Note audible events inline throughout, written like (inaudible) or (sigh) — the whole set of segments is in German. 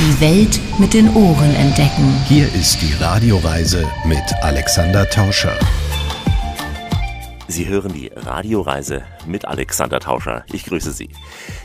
Die Welt mit den Ohren entdecken. Hier ist die Radioreise mit Alexander Tauscher. Sie hören die Radioreise mit Alexander Tauscher. Ich grüße Sie.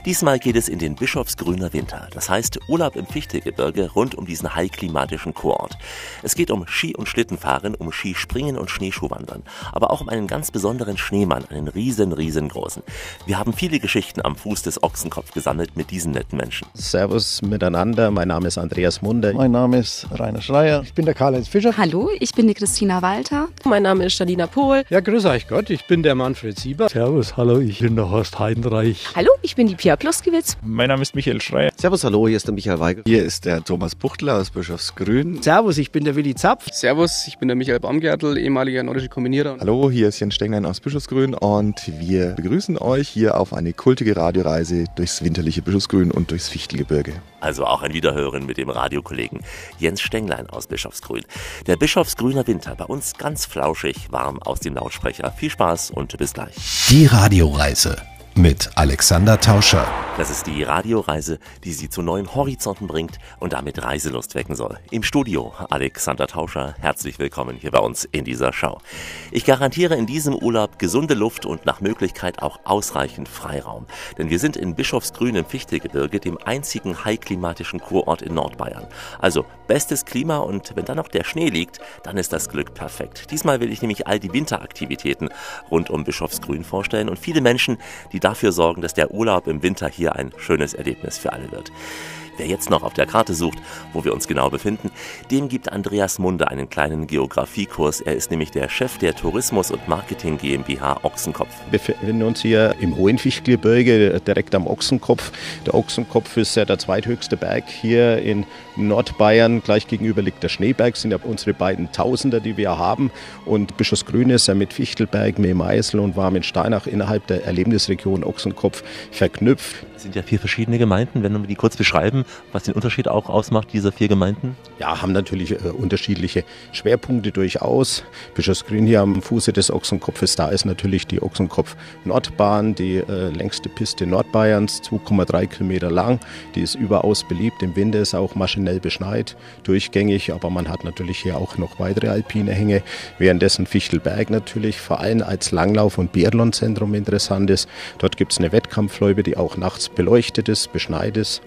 Diesmal geht es in den Bischofsgrüner Winter. Das heißt Urlaub im Fichtegebirge rund um diesen heilklimatischen Kurort. Es geht um Ski- und Schlittenfahren, um Skispringen und Schneeschuhwandern. Aber auch um einen ganz besonderen Schneemann, einen riesen, riesengroßen. Wir haben viele Geschichten am Fuß des Ochsenkopf gesammelt mit diesen netten Menschen. Servus miteinander. Mein Name ist Andreas Munder. Mein Name ist Rainer Schreier. Ich bin der Karl-Heinz Fischer. Hallo, ich bin die Christina Walter. Mein Name ist Janina Pohl. Ja, grüß euch Gott. Ich bin der Manfred Sieber. Servus, hallo, ich bin der Horst Heidenreich. Hallo, ich bin die Pia Pluskiewicz. Mein Name ist Michael Schreier. Servus, hallo, hier ist der Michael Weigel. Hier ist der Thomas Buchtler aus Bischofsgrün. Servus, ich bin der Willi Zapf. Servus, ich bin der Michael Baumgärtel, ehemaliger nordischer Kombinierer. Hallo, hier ist Jens Stenglein aus Bischofsgrün und wir begrüßen euch hier auf eine kultige Radioreise durchs winterliche Bischofsgrün und durchs Fichtelgebirge. Also auch ein Wiederhören mit dem Radiokollegen Jens Stenglein aus Bischofsgrün. Der Bischofsgrüner Winter bei uns ganz flauschig, warm aus dem Lautsprecher. Viel Spaß und bis gleich. Die Radioreise mit Alexander Tauscher. Das ist die Radioreise, die Sie zu neuen Horizonten bringt und damit Reiselust wecken soll. Im Studio Alexander Tauscher, herzlich willkommen hier bei uns in dieser Show. Ich garantiere in diesem Urlaub gesunde Luft und nach Möglichkeit auch ausreichend Freiraum. Denn wir sind in Bischofsgrün im Fichtegebirge, dem einzigen heilklimatischen Kurort in Nordbayern. Also bestes Klima und wenn dann noch der Schnee liegt, dann ist das Glück perfekt. Diesmal will ich nämlich all die Winteraktivitäten rund um Bischofsgrün vorstellen und viele Menschen, die dafür sorgen, dass der Urlaub im Winter hier ein schönes Erlebnis für alle wird. Wer jetzt noch auf der Karte sucht, wo wir uns genau befinden, dem gibt Andreas Munde einen kleinen Geografiekurs. Er ist nämlich der Chef der Tourismus- und Marketing GmbH Ochsenkopf. Wir befinden uns hier im Hohenfichtelgebirge, direkt am Ochsenkopf. Der Ochsenkopf ist ja der zweithöchste Berg hier in Nordbayern. Gleich gegenüber liegt der Schneeberg, sind ja unsere beiden Tausender, die wir haben. Und Bischofsgrün ist ja mit Fichtelberg, Meemeisel und Warmensteinach innerhalb der Erlebnisregion Ochsenkopf verknüpft. Es sind ja vier verschiedene Gemeinden. Wenn wir die kurz beschreiben, was den Unterschied auch ausmacht, dieser vier Gemeinden? Ja, haben natürlich äh, unterschiedliche Schwerpunkte durchaus. Bischofsgrün hier am Fuße des Ochsenkopfes, da ist natürlich die Ochsenkopf-Nordbahn, die äh, längste Piste Nordbayerns, 2,3 Kilometer lang. Die ist überaus beliebt. Im Winter ist auch maschinell beschneit, durchgängig, aber man hat natürlich hier auch noch weitere alpine Hänge, währenddessen Fichtelberg natürlich vor allem als Langlauf- und Biathlonzentrum interessant ist. Dort gibt es eine Wettkampfloipe, die auch nachts beleuchtet ist, beschneit ist.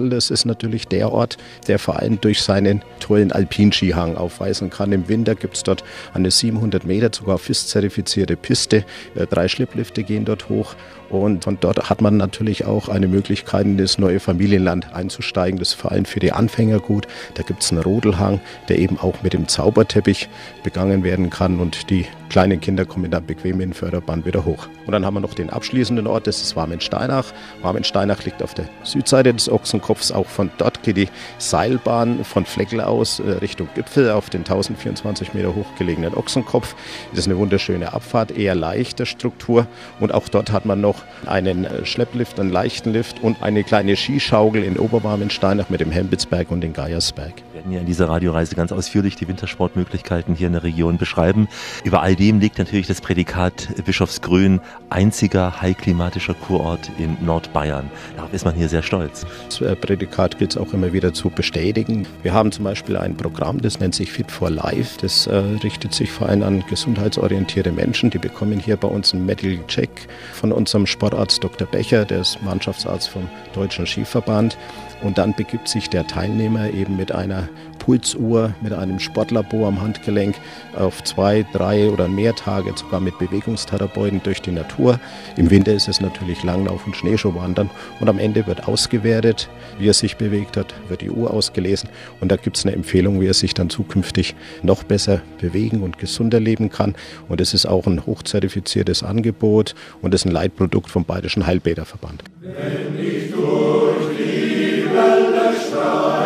Mehlmeisel, das ist natürlich der Ort, der vor allem durch seinen tollen Alpinskihang aufweisen kann. Im Winter gibt es dort eine 700 Meter, sogar FIS-zertifizierte Piste. Drei Schlepplifte gehen dort hoch. Und von dort hat man natürlich auch eine Möglichkeit, in das neue Familienland einzusteigen. Das ist vor allem für die Anfänger gut. Da gibt es einen Rodelhang, der eben auch mit dem Zauberteppich begangen werden kann. Und die kleinen Kinder kommen dann bequem in den Förderband wieder hoch. Und dann haben wir noch den abschließenden Ort, das ist Warmensteinach. Warmensteinach liegt auf der Südseite des Ochsenkopfs. Auch von dort geht die Seilbahn von Fleckel aus Richtung Gipfel auf den 1024 Meter hoch gelegenen Ochsenkopf. Das ist eine wunderschöne Abfahrt, eher leichter Struktur. Und auch dort hat man noch einen Schlepplift, einen leichten Lift und eine kleine Skischaukel in Oberwarmensteinach mit dem Hembitzberg und den Geiersberg. Wir werden ja in dieser Radioreise ganz ausführlich die Wintersportmöglichkeiten hier in der Region beschreiben. Über all dem liegt natürlich das Prädikat Bischofsgrün, einziger heilklimatischer Kurort in Nordbayern. Darauf ist man hier sehr stolz. Das Prädikat gilt es auch immer wieder zu bestätigen. Wir haben zum Beispiel ein Programm, das nennt sich Fit for Life. Das äh, richtet sich vor allem an gesundheitsorientierte Menschen. Die bekommen hier bei uns einen Medical Check von unserem Sportarzt Dr. Becher, der ist Mannschaftsarzt vom Deutschen Skiverband. Und dann begibt sich der Teilnehmer eben mit einer Pulsuhr, mit einem Sportlabor am Handgelenk auf zwei, drei oder mehr Tage, sogar mit Bewegungstherapeuten durch die Natur. Im Winter ist es natürlich Langlauf und Schneeschuhwandern. Und am Ende wird ausgewertet, wie er sich bewegt hat, wird die Uhr ausgelesen. Und da gibt es eine Empfehlung, wie er sich dann zukünftig noch besser bewegen und gesunder leben kann. Und es ist auch ein hochzertifiziertes Angebot und ist ein Leitprodukt vom Bayerischen Heilbäderverband. Wenn ich durch die Wälder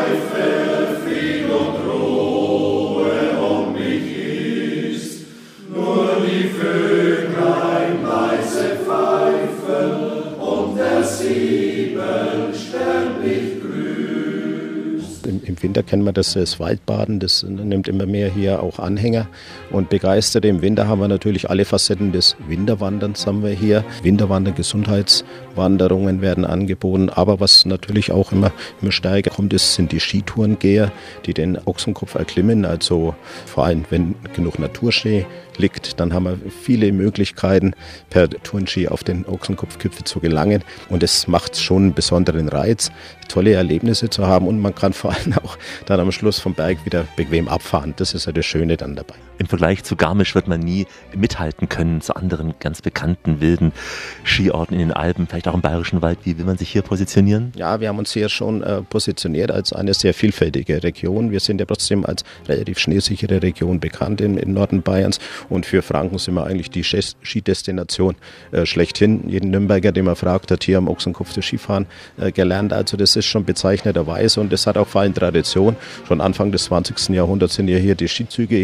Im, Winter kennen wir das, das Waldbaden, das nimmt immer mehr hier auch Anhänger und Begeisterte. Im Winter haben wir natürlich alle Facetten des Winterwanderns haben wir hier. Winterwandern, Gesundheitswanderungen werden angeboten, aber was natürlich auch immer, immer stärker kommt, ist, sind die Skitourengeher, die den Ochsenkopf erklimmen. Also vor allem, wenn genug Naturschnee liegt, dann haben wir viele Möglichkeiten, per Tourenski auf den Ochsenkopfgipfel zu gelangen. Und es macht schon einen besonderen Reiz, tolle Erlebnisse zu haben und man kann vor allem auch dann am Schluss vom Berg wieder bequem abfahren. Das ist ja das Schöne dann dabei. Im Vergleich zu Garmisch wird man nie mithalten können zu anderen ganz bekannten wilden Skiorten in den Alpen, vielleicht auch im Bayerischen Wald. Wie will man sich hier positionieren? Ja, wir haben uns hier schon äh, positioniert als eine sehr vielfältige Region. Wir sind ja trotzdem als relativ schneesichere Region bekannt im, im Norden Bayerns und für Franken sind wir eigentlich die Skidestination äh, schlechthin. Jeden Nürnberger, den man fragt, hat hier am Ochsenkopf das Skifahren äh, gelernt. Also das ist schon bezeichneterweise und das hat auch vor allem Tradition. Schon Anfang des 20. Jahrhunderts sind ja hier die Skizüge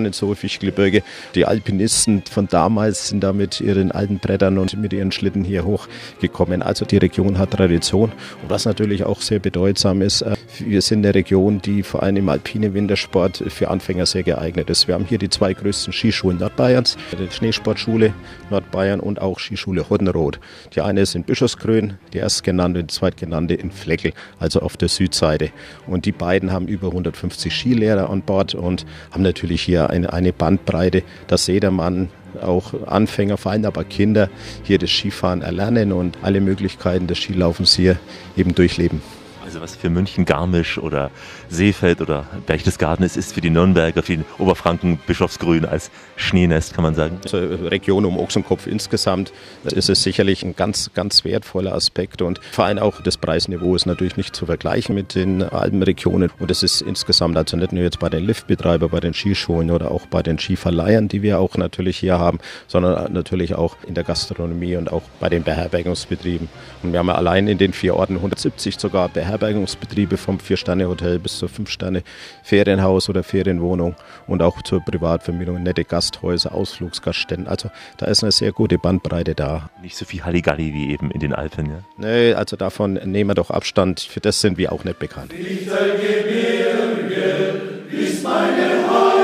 hier hochgefahren ins Hohe Fichtelgebirge. Die Alpinisten von damals sind da mit ihren alten Brettern und mit ihren Schlitten hier hochgekommen. Also die Region hat Tradition und was natürlich auch sehr bedeutsam ist, äh, wir sind eine Region, die vor allem im alpinen Wintersport für Anfänger sehr geeignet ist. Wir haben hier die zwei größten Skischulen Nordbayerns, die Schneesportschule Nordbayern und auch Skischule Hoddenroth. Die eine ist in Bischofsgrün, die erstgenannte und die zweitgenannte in Fleckel, also auf der Südseite. Und die beiden haben über 150 Skilehrer an Bord und haben natürlich hier eine, eine Bandbreite, dass jeder Mann auch Anfänger, vor allem aber Kinder hier das Skifahren erlernen und alle Möglichkeiten des Skilaufens hier eben durchleben. Also was für München Garmisch oder Seefeld oder Berchtesgaden ist, ist für die Nürnberger, für den Oberfranken Bischofsgrün als Schneenest, kann man sagen. Also Region um Ochsenkopf insgesamt ist es sicherlich ein ganz, ganz wertvoller Aspekt und vor allem auch das Preisniveau ist natürlich nicht zu vergleichen mit den Alpenregionen und es ist insgesamt also nicht nur jetzt bei den Liftbetreibern, bei den Skischulen oder auch bei den Skiverleihern, die wir auch natürlich hier haben, sondern natürlich auch in der Gastronomie und auch bei den Beherbergungsbetrieben. Und wir haben ja allein in den vier Orten 170 sogar Beherbergungsbetriebe vom Vier-Sterne-Hotel bis zur Fünf-Sterne-Ferienhaus oder Ferienwohnung und auch zur Privatvermietung, nette Gasthäuser, Ausflugsgaststätten. Also da ist eine sehr gute Bandbreite da. Nicht so viel Halligalli wie eben in den Alpen, ja? Nee, also davon nehmen wir doch Abstand. Für das sind wir auch nicht bekannt. Lichtergebirge ist meine Heimat,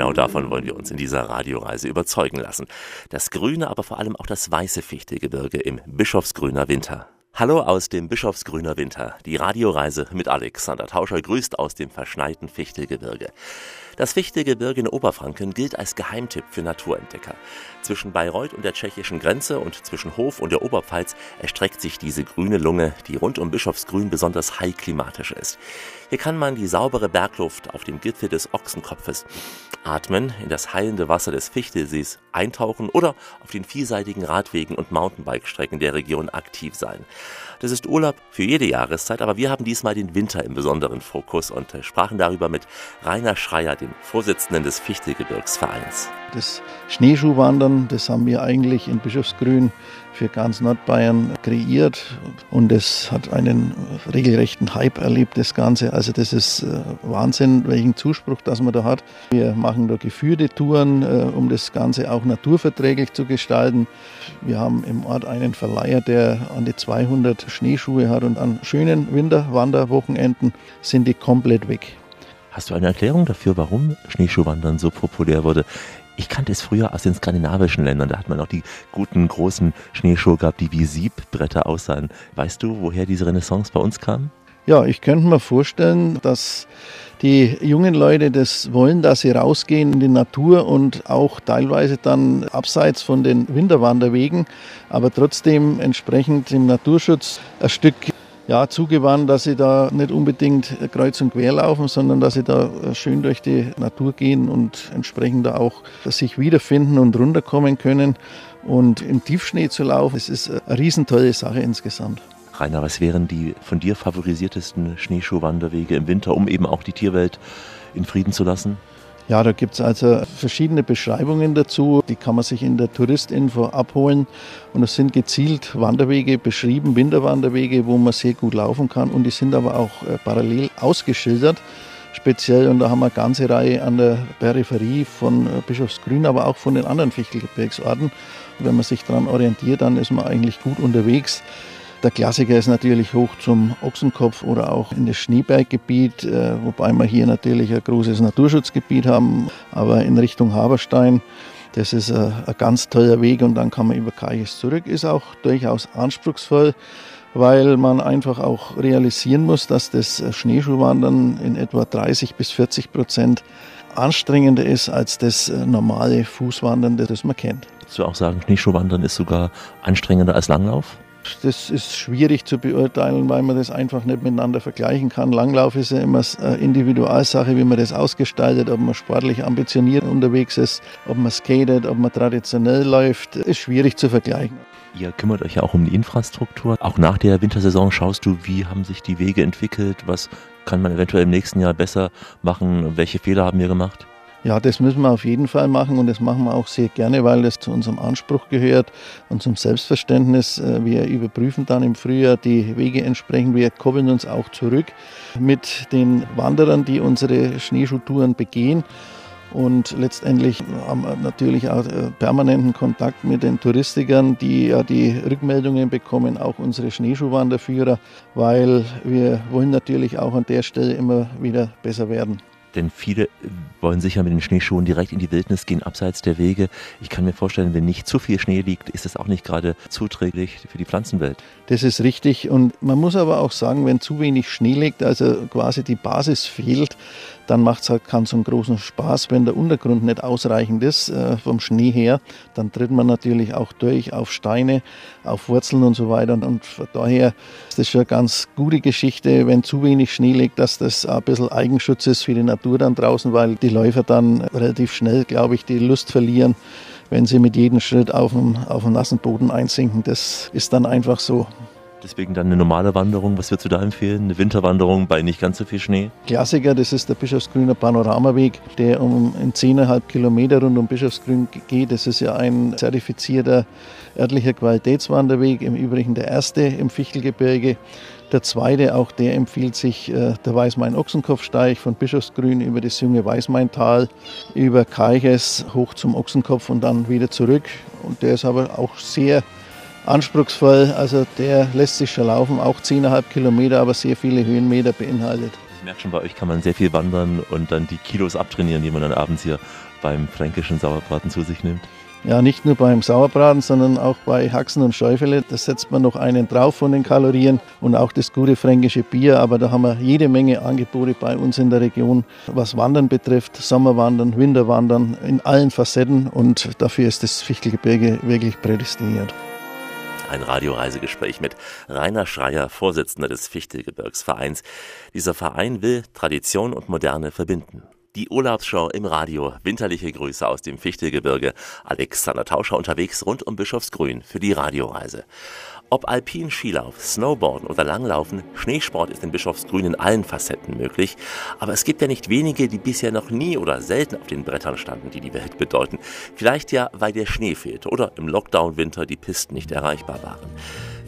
Genau davon wollen wir uns in dieser Radioreise überzeugen lassen. Das grüne, aber vor allem auch das weiße Fichtelgebirge im Bischofsgrüner Winter. Hallo aus dem Bischofsgrüner Winter. Die Radioreise mit Alexander Tauscher grüßt aus dem verschneiten Fichtelgebirge. Das Fichtelgebirge in Oberfranken gilt als Geheimtipp für Naturentdecker. Zwischen Bayreuth und der tschechischen Grenze und zwischen Hof und der Oberpfalz erstreckt sich diese grüne Lunge, die rund um Bischofsgrün besonders high klimatisch ist. Hier kann man die saubere Bergluft auf dem Gipfel des Ochsenkopfes atmen, in das heilende Wasser des Fichtelsees eintauchen oder auf den vielseitigen Radwegen und Mountainbike-Strecken der Region aktiv sein. Das ist Urlaub für jede Jahreszeit, aber wir haben diesmal den Winter im besonderen Fokus und sprachen darüber mit Rainer Schreier, dem Vorsitzenden des Fichtelgebirgsvereins. Das Schneeschuhwandern, das haben wir eigentlich in Bischofsgrün für ganz Nordbayern kreiert und es hat einen regelrechten Hype erlebt, das Ganze. Also das ist Wahnsinn, welchen Zuspruch das man da hat. Wir machen da geführte Touren, um das Ganze auch naturverträglich zu gestalten. Wir haben im Ort einen Verleiher, der an die 200 Schneeschuhe hat und an schönen Winterwanderwochenenden sind die komplett weg. Hast du eine Erklärung dafür, warum Schneeschuhwandern so populär wurde? Ich kannte es früher aus den skandinavischen Ländern. Da hat man auch die guten großen Schneeschuhe gehabt, die wie Siebbretter aussahen. Weißt du, woher diese Renaissance bei uns kam? Ja, ich könnte mir vorstellen, dass die jungen Leute das wollen, dass sie rausgehen in die Natur und auch teilweise dann abseits von den Winterwanderwegen, aber trotzdem entsprechend im Naturschutz ein Stück ja, zugewandt, dass sie da nicht unbedingt kreuz und quer laufen, sondern dass sie da schön durch die Natur gehen und entsprechend da auch sich wiederfinden und runterkommen können. Und im Tiefschnee zu laufen, das ist eine riesentolle Sache insgesamt. Rainer, was wären die von dir favorisiertesten Schneeschuhwanderwege im Winter, um eben auch die Tierwelt in Frieden zu lassen? Ja, da gibt es also verschiedene Beschreibungen dazu. Die kann man sich in der Touristinfo abholen. Und es sind gezielt Wanderwege beschrieben, Winterwanderwege, wo man sehr gut laufen kann. Und die sind aber auch äh, parallel ausgeschildert. Speziell, und da haben wir eine ganze Reihe an der Peripherie von äh, Bischofsgrün, aber auch von den anderen Fichtelgebirgsorten. wenn man sich daran orientiert, dann ist man eigentlich gut unterwegs. Der Klassiker ist natürlich hoch zum Ochsenkopf oder auch in das Schneeberggebiet, äh, wobei wir hier natürlich ein großes Naturschutzgebiet haben, aber in Richtung Haberstein. Das ist ein, ein ganz toller Weg und dann kann man über Kaiches zurück. Ist auch durchaus anspruchsvoll, weil man einfach auch realisieren muss, dass das Schneeschuhwandern in etwa 30 bis 40 Prozent anstrengender ist als das normale Fußwandern, das man kennt. Würdest du auch sagen, Schneeschuhwandern ist sogar anstrengender als Langlauf? Das ist schwierig zu beurteilen, weil man das einfach nicht miteinander vergleichen kann. Langlauf ist ja immer eine Individualsache, wie man das ausgestaltet, ob man sportlich ambitioniert unterwegs ist, ob man skatet, ob man traditionell läuft, ist schwierig zu vergleichen. Ihr kümmert euch ja auch um die Infrastruktur. Auch nach der Wintersaison schaust du, wie haben sich die Wege entwickelt, was kann man eventuell im nächsten Jahr besser machen, welche Fehler haben wir gemacht? Ja, das müssen wir auf jeden Fall machen und das machen wir auch sehr gerne, weil das zu unserem Anspruch gehört und zum Selbstverständnis. Äh, wir überprüfen dann im Frühjahr die Wege entsprechend. Wir koppeln uns auch zurück mit den Wanderern, die unsere Schneeschuhtouren begehen. Und letztendlich haben wir natürlich auch äh, permanenten Kontakt mit den Touristikern, die ja die Rückmeldungen bekommen, auch unsere Schneeschuhwanderführer, weil wir wollen natürlich auch an der Stelle immer wieder besser werden. Denn viele wollen sicher mit den Schneeschuhen direkt in die Wildnis gehen, abseits der Wege. Ich kann mir vorstellen, wenn nicht zu viel Schnee liegt, ist das auch nicht gerade zuträglich für die Pflanzenwelt. Das ist richtig. Und man muss aber auch sagen, wenn zu wenig Schnee liegt, also quasi die Basis fehlt, dann macht es halt keinen so großen Spaß, wenn der Untergrund nicht ausreichend ist äh, vom Schnee her. Dann tritt man natürlich auch durch auf Steine, auf Wurzeln und so weiter. Und von daher ist das schon eine ganz gute Geschichte, wenn zu wenig Schnee liegt, dass das ein bisschen Eigenschutz ist für die Natur dann draußen, weil die Läufer dann relativ schnell, glaube ich, die Lust verlieren, wenn sie mit jedem Schritt auf dem, auf dem nassen Boden einsinken. Das ist dann einfach so. Deswegen dann eine normale Wanderung. Was würdest du da empfehlen? Eine Winterwanderung bei nicht ganz so viel Schnee? Klassiker, das ist der Bischofsgrüner Panoramaweg, der um in 10,5 Kilometer rund um Bischofsgrün geht. Das ist ja ein zertifizierter örtlicher Qualitätswanderweg, im Übrigen der erste im Fichtelgebirge. Der zweite, auch der empfiehlt sich äh, der Weißmain-Ochsenkopfsteig von Bischofsgrün über das junge Weißmaintal, über Keiches hoch zum Ochsenkopf und dann wieder zurück. Und der ist aber auch sehr anspruchsvoll. Also der lässt sich schon laufen, auch 10,5 Kilometer, aber sehr viele Höhenmeter beinhaltet. Ich merke schon, bei euch kann man sehr viel wandern und dann die Kilos abtrainieren, die man dann abends hier beim fränkischen Sauerbraten zu sich nimmt. Ja, nicht nur beim Sauerbraten, sondern auch bei Haxen und Schäufele. Da setzt man noch einen drauf von den Kalorien und auch das gute fränkische Bier. Aber da haben wir jede Menge Angebote bei uns in der Region, was Wandern betrifft. Sommerwandern, Winterwandern in allen Facetten und dafür ist das Fichtelgebirge wirklich prädestiniert. Ein Radioreisegespräch mit Rainer Schreier, Vorsitzender des Fichtelgebirgsvereins. Dieser Verein will Tradition und Moderne verbinden. Die Urlaubsschau im Radio. Winterliche Grüße aus dem Fichtelgebirge. Alexander Tauscher unterwegs rund um Bischofsgrün für die Radioreise. Ob Alpin, Skilauf, Snowboarden oder Langlaufen, Schneesport ist in Bischofsgrün in allen Facetten möglich. Aber es gibt ja nicht wenige, die bisher noch nie oder selten auf den Brettern standen, die die Welt bedeuten. Vielleicht ja, weil der Schnee fehlte oder im Lockdown-Winter die Pisten nicht erreichbar waren.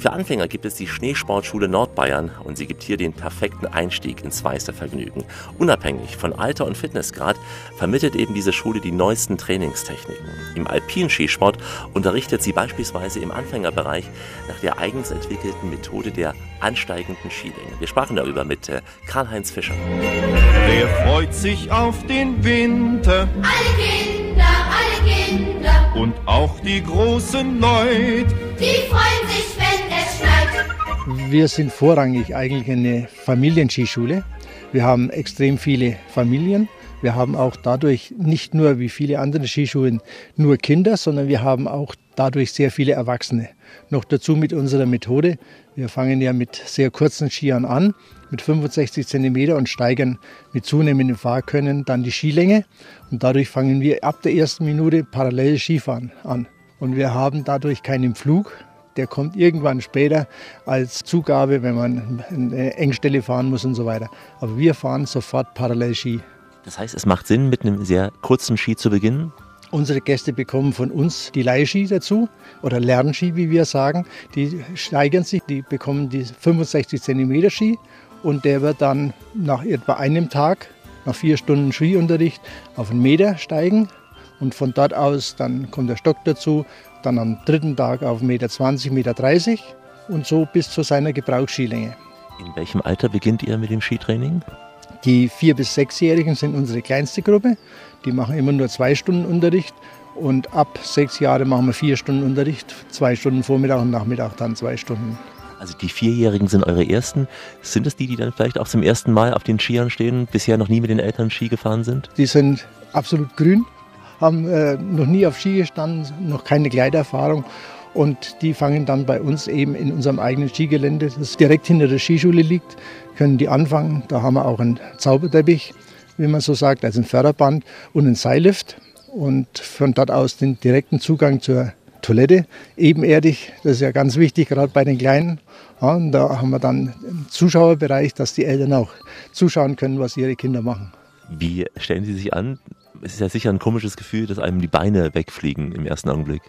Für Anfänger gibt es die Schneesportschule Nordbayern und sie gibt hier den perfekten Einstieg ins weiße Vergnügen. Unabhängig von Alter und Fitnessgrad vermittelt eben diese Schule die neuesten Trainingstechniken. Im Alpinskisport unterrichtet sie beispielsweise im Anfängerbereich nach der eigens entwickelten Methode der ansteigenden Skilänge. Wir sprachen darüber mit äh, Karl-Heinz Fischer. Wer freut sich auf den Winter? Alle Kinder, alle Kinder. Und auch die großen Leute. Die freuen sich. Wir sind vorrangig eigentlich eine Familienskischule. Wir haben extrem viele Familien. Wir haben auch dadurch nicht nur wie viele andere Skischulen nur Kinder, sondern wir haben auch dadurch sehr viele Erwachsene. Noch dazu mit unserer Methode. Wir fangen ja mit sehr kurzen Skiern an, mit 65 cm und steigern mit zunehmendem Fahrkönnen dann die Skilänge. Und dadurch fangen wir ab der ersten Minute parallel Skifahren an. Und wir haben dadurch keinen Flug. Der kommt irgendwann später als Zugabe, wenn man eine Engstelle fahren muss und so weiter. Aber wir fahren sofort parallel Ski. Das heißt, es macht Sinn, mit einem sehr kurzen Ski zu beginnen? Unsere Gäste bekommen von uns die Leihski dazu oder Lernski, wie wir sagen. Die steigern sich, die bekommen die 65 cm Ski und der wird dann nach etwa einem Tag, nach vier Stunden Skiunterricht, auf einen Meter steigen. Und von dort aus dann kommt der Stock dazu, dann am dritten Tag auf 1,20 Meter, 1,30 Meter und so bis zu seiner Gebrauchsskilänge. In welchem Alter beginnt ihr mit dem Skitraining? Die vier- bis sechsjährigen sind unsere kleinste Gruppe. Die machen immer nur zwei Stunden Unterricht. Und ab sechs Jahre machen wir vier Stunden Unterricht, zwei Stunden Vormittag und Nachmittag dann zwei Stunden. Also die Vierjährigen sind eure Ersten. Sind es die, die dann vielleicht auch zum ersten Mal auf den Skiern stehen, bisher noch nie mit den Eltern Ski gefahren sind? Die sind absolut grün, haben äh, noch nie auf Ski gestanden, noch keine Gleiterfahrung. Und die fangen dann bei uns eben in unserem eigenen Skigelände, das direkt hinter der Skischule liegt, können die anfangen. Da haben wir auch einen Zauberteppich, wie man so sagt, also ein Förderband und einen Seillift. Und von dort aus den direkten Zugang zur Toilette, ebenerdig. Das ist ja ganz wichtig, gerade bei den Kleinen. Ja, und da haben wir dann einen Zuschauerbereich, dass die Eltern auch zuschauen können, was ihre Kinder machen. Wie stellen Sie sich an? Es ist ja sicher ein komisches Gefühl, dass einem die Beine wegfliegen im ersten Augenblick.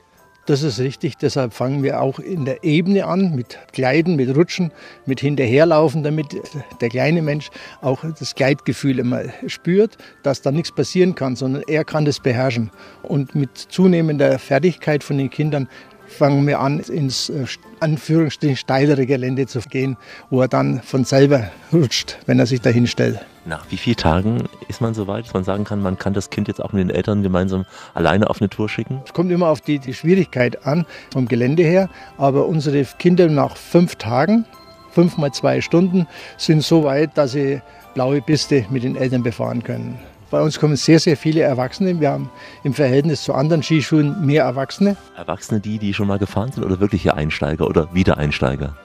Das ist richtig, deshalb fangen wir auch in der Ebene an, mit Gleiten, mit Rutschen, mit Hinterherlaufen, damit der kleine Mensch auch das Gleitgefühl immer spürt, dass da nichts passieren kann, sondern er kann das beherrschen. Und mit zunehmender Fertigkeit von den Kindern fangen wir an, ins äh, Anführungsstrichen steilere Gelände zu gehen, wo er dann von selber rutscht, wenn er sich dahin stellt. Nach wie vielen Tagen ist man so weit, dass man sagen kann, man kann das Kind jetzt auch mit den Eltern gemeinsam alleine auf eine Tour schicken? Es kommt immer auf die, die Schwierigkeit an, vom Gelände her. Aber unsere Kinder nach fünf Tagen, fünf mal zwei Stunden, sind so weit, dass sie blaue Piste mit den Eltern befahren können. Bei uns kommen sehr, sehr viele Erwachsene. Wir haben im Verhältnis zu anderen Skischulen mehr Erwachsene. Erwachsene, die, die schon mal gefahren sind oder wirkliche Einsteiger oder Wiedereinsteiger?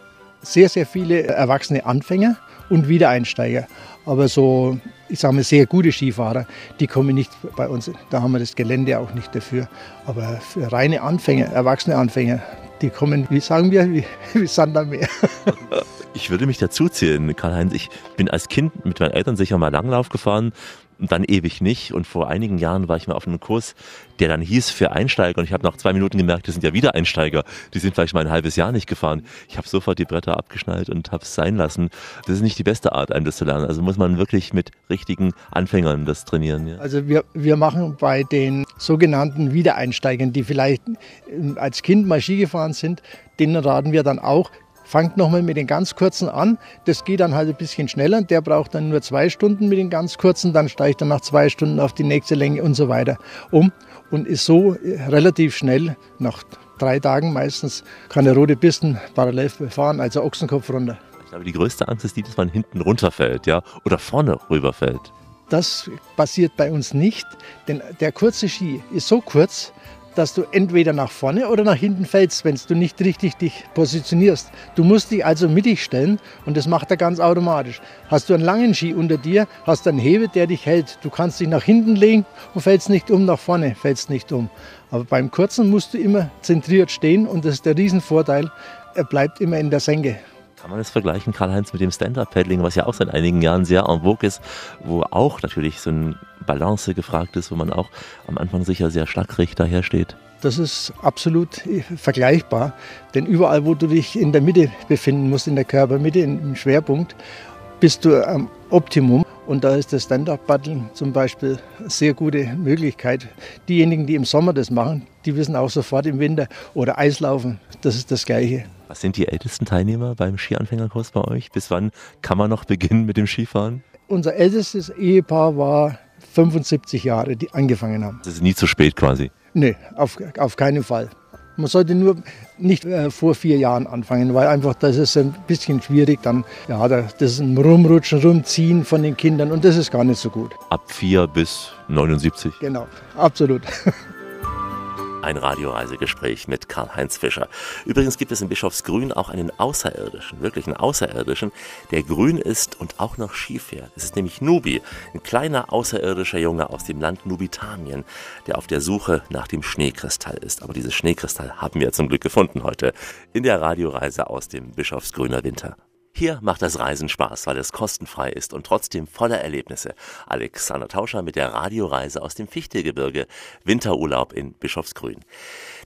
Sehr, sehr viele erwachsene Anfänger und Wiedereinsteiger. Aber so, ich sage mal, sehr gute Skifahrer, die kommen nicht bei uns. Da haben wir das Gelände auch nicht dafür. Aber für reine Anfänger, erwachsene Anfänger, die kommen, wie sagen wir, wie, (laughs) wie Sand am Meer. Ich würde mich dazu zählen, Karl-Heinz. Ich bin als Kind mit meinen Eltern sicher mal Langlauf gefahren dann ewig nicht. Und vor einigen Jahren war ich mal auf einem Kurs, der dann hieß für Einsteiger. Und ich habe nach zwei Minuten gemerkt, das sind ja wieder Einsteiger. Die sind vielleicht mal ein halbes Jahr nicht gefahren. Ich habe sofort die Bretter abgeschnallt und habe es sein lassen. Das ist nicht die beste Art, einem das zu lernen. Also muss man wirklich mit richtigen Anfängern das trainieren. Ja. Also wir, wir machen bei den sogenannten Wiedereinsteigern, die vielleicht ähm, als Kind mal Ski gefahren sind, denen raten wir dann auch, fangt nochmal mit den ganz kurzen an. Das geht dann halt ein bisschen schneller. Der braucht dann nur zwei Stunden mit den ganz kurzen, dann steigt er nach zwei Stunden auf die nächste Länge und so weiter um und ist so relativ schnell nach drei Tagen meistens kann er rote Pisten parallel befahren, also Ochsenkopf runter. Ich glaube, die größte Angst ist die, dass man hinten runterfällt, ja, oder vorne rüberfällt. Das passiert bei uns nicht, denn der kurze Ski ist so kurz, dass du entweder nach vorne oder nach hinten fällst, wenn du nicht richtig dich positionierst. Du musst dich also mittig stellen und das macht er ganz automatisch. Hast du einen langen Ski unter dir, hast du einen Hebel, der dich hält. Du kannst dich nach hinten legen und fällst nicht um, nach vorne fällst nicht um. Aber beim kurzen musst du immer zentriert stehen und das ist der Riesenvorteil, er bleibt immer in der Senke. Kann man das vergleichen, Karl-Heinz, mit dem Stand-Up-Paddling, was ja auch seit einigen Jahren sehr en vogue ist, wo auch natürlich so ein Balance gefragt ist, wo man auch am Anfang sicher sehr schlagrig dahersteht? Das ist absolut vergleichbar, denn überall, wo du dich in der Mitte befinden musst, in der Körpermitte, im Schwerpunkt, bist du am Optimum. Und da ist das Stand-Up-Paddeln zum Beispiel eine sehr gute Möglichkeit. Diejenigen, die im Sommer das machen, die wissen auch sofort im Winter oder Eislaufen, das ist das Gleiche. Was sind die ältesten Teilnehmer beim Skianfängerkurs bei euch? Bis wann kann man noch beginnen mit dem Skifahren? Unser ältestes Ehepaar war 75 Jahre, die angefangen haben. Das ist nie zu spät quasi? Nee, auf, auf keinen Fall. Man sollte nur nicht äh, vor vier Jahren anfangen, weil einfach das ist ein bisschen schwierig. Dann, ja, das ist ein Rumrutschen, Rumziehen von den Kindern und das ist gar nicht so gut. Ab vier bis 79? Genau, absolut. (laughs) Ein Radioreisegespräch mit Karl-Heinz Fischer. Übrigens gibt es in Bischofsgrün auch einen Außerirdischen, wirklich einen Außerirdischen, der grün ist und auch noch Ski fährt. Es ist nämlich Nubi, ein kleiner außerirdischer Junge aus dem Land Nubitanien, der auf der Suche nach dem Schneekristall ist. Aber dieses Schneekristall haben wir zum Glück gefunden heute in der Radioreise aus dem Bischofsgrüner Winter. Hier macht das Reisen Spaß, weil es kostenfrei ist und trotzdem voller Erlebnisse. Alexander Tauscher mit der Radioreise aus dem Fichtegebirge, Winterurlaub in Bischofsgrün.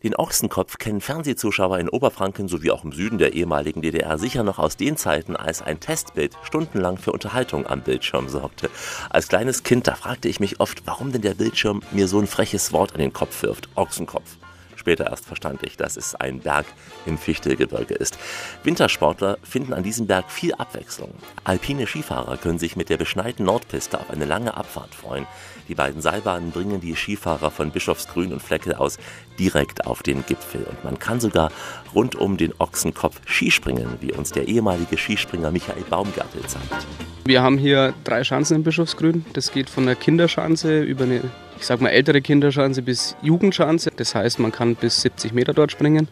Den Ochsenkopf kennen Fernsehzuschauer in Oberfranken sowie auch im Süden der ehemaligen DDR sicher noch aus den Zeiten, als ein Testbild stundenlang für Unterhaltung am Bildschirm sorgte. Als kleines Kind, da fragte ich mich oft, warum denn der Bildschirm mir so ein freches Wort an den Kopf wirft. Ochsenkopf. Später erst verstand ich, dass es ein Berg im Fichtelgebirge ist. Wintersportler finden an diesem Berg viel Abwechslung. Alpine Skifahrer können sich mit der beschneiten Nordpiste auf eine lange Abfahrt freuen. Die beiden Seilbahnen bringen die Skifahrer von Bischofsgrün und Fleckel aus direkt auf den Gipfel. Und man kann sogar rund um den Ochsenkopf Skispringen, wie uns der ehemalige Skispringer Michael Baumgartel zeigt. Wir haben hier drei Schanzen in Bischofsgrün. Das geht von der Kinderschanze über eine ich sag mal, ältere Kinderschanze bis Jugendschanze. Das heißt, man kann bis 70 Meter dort springen.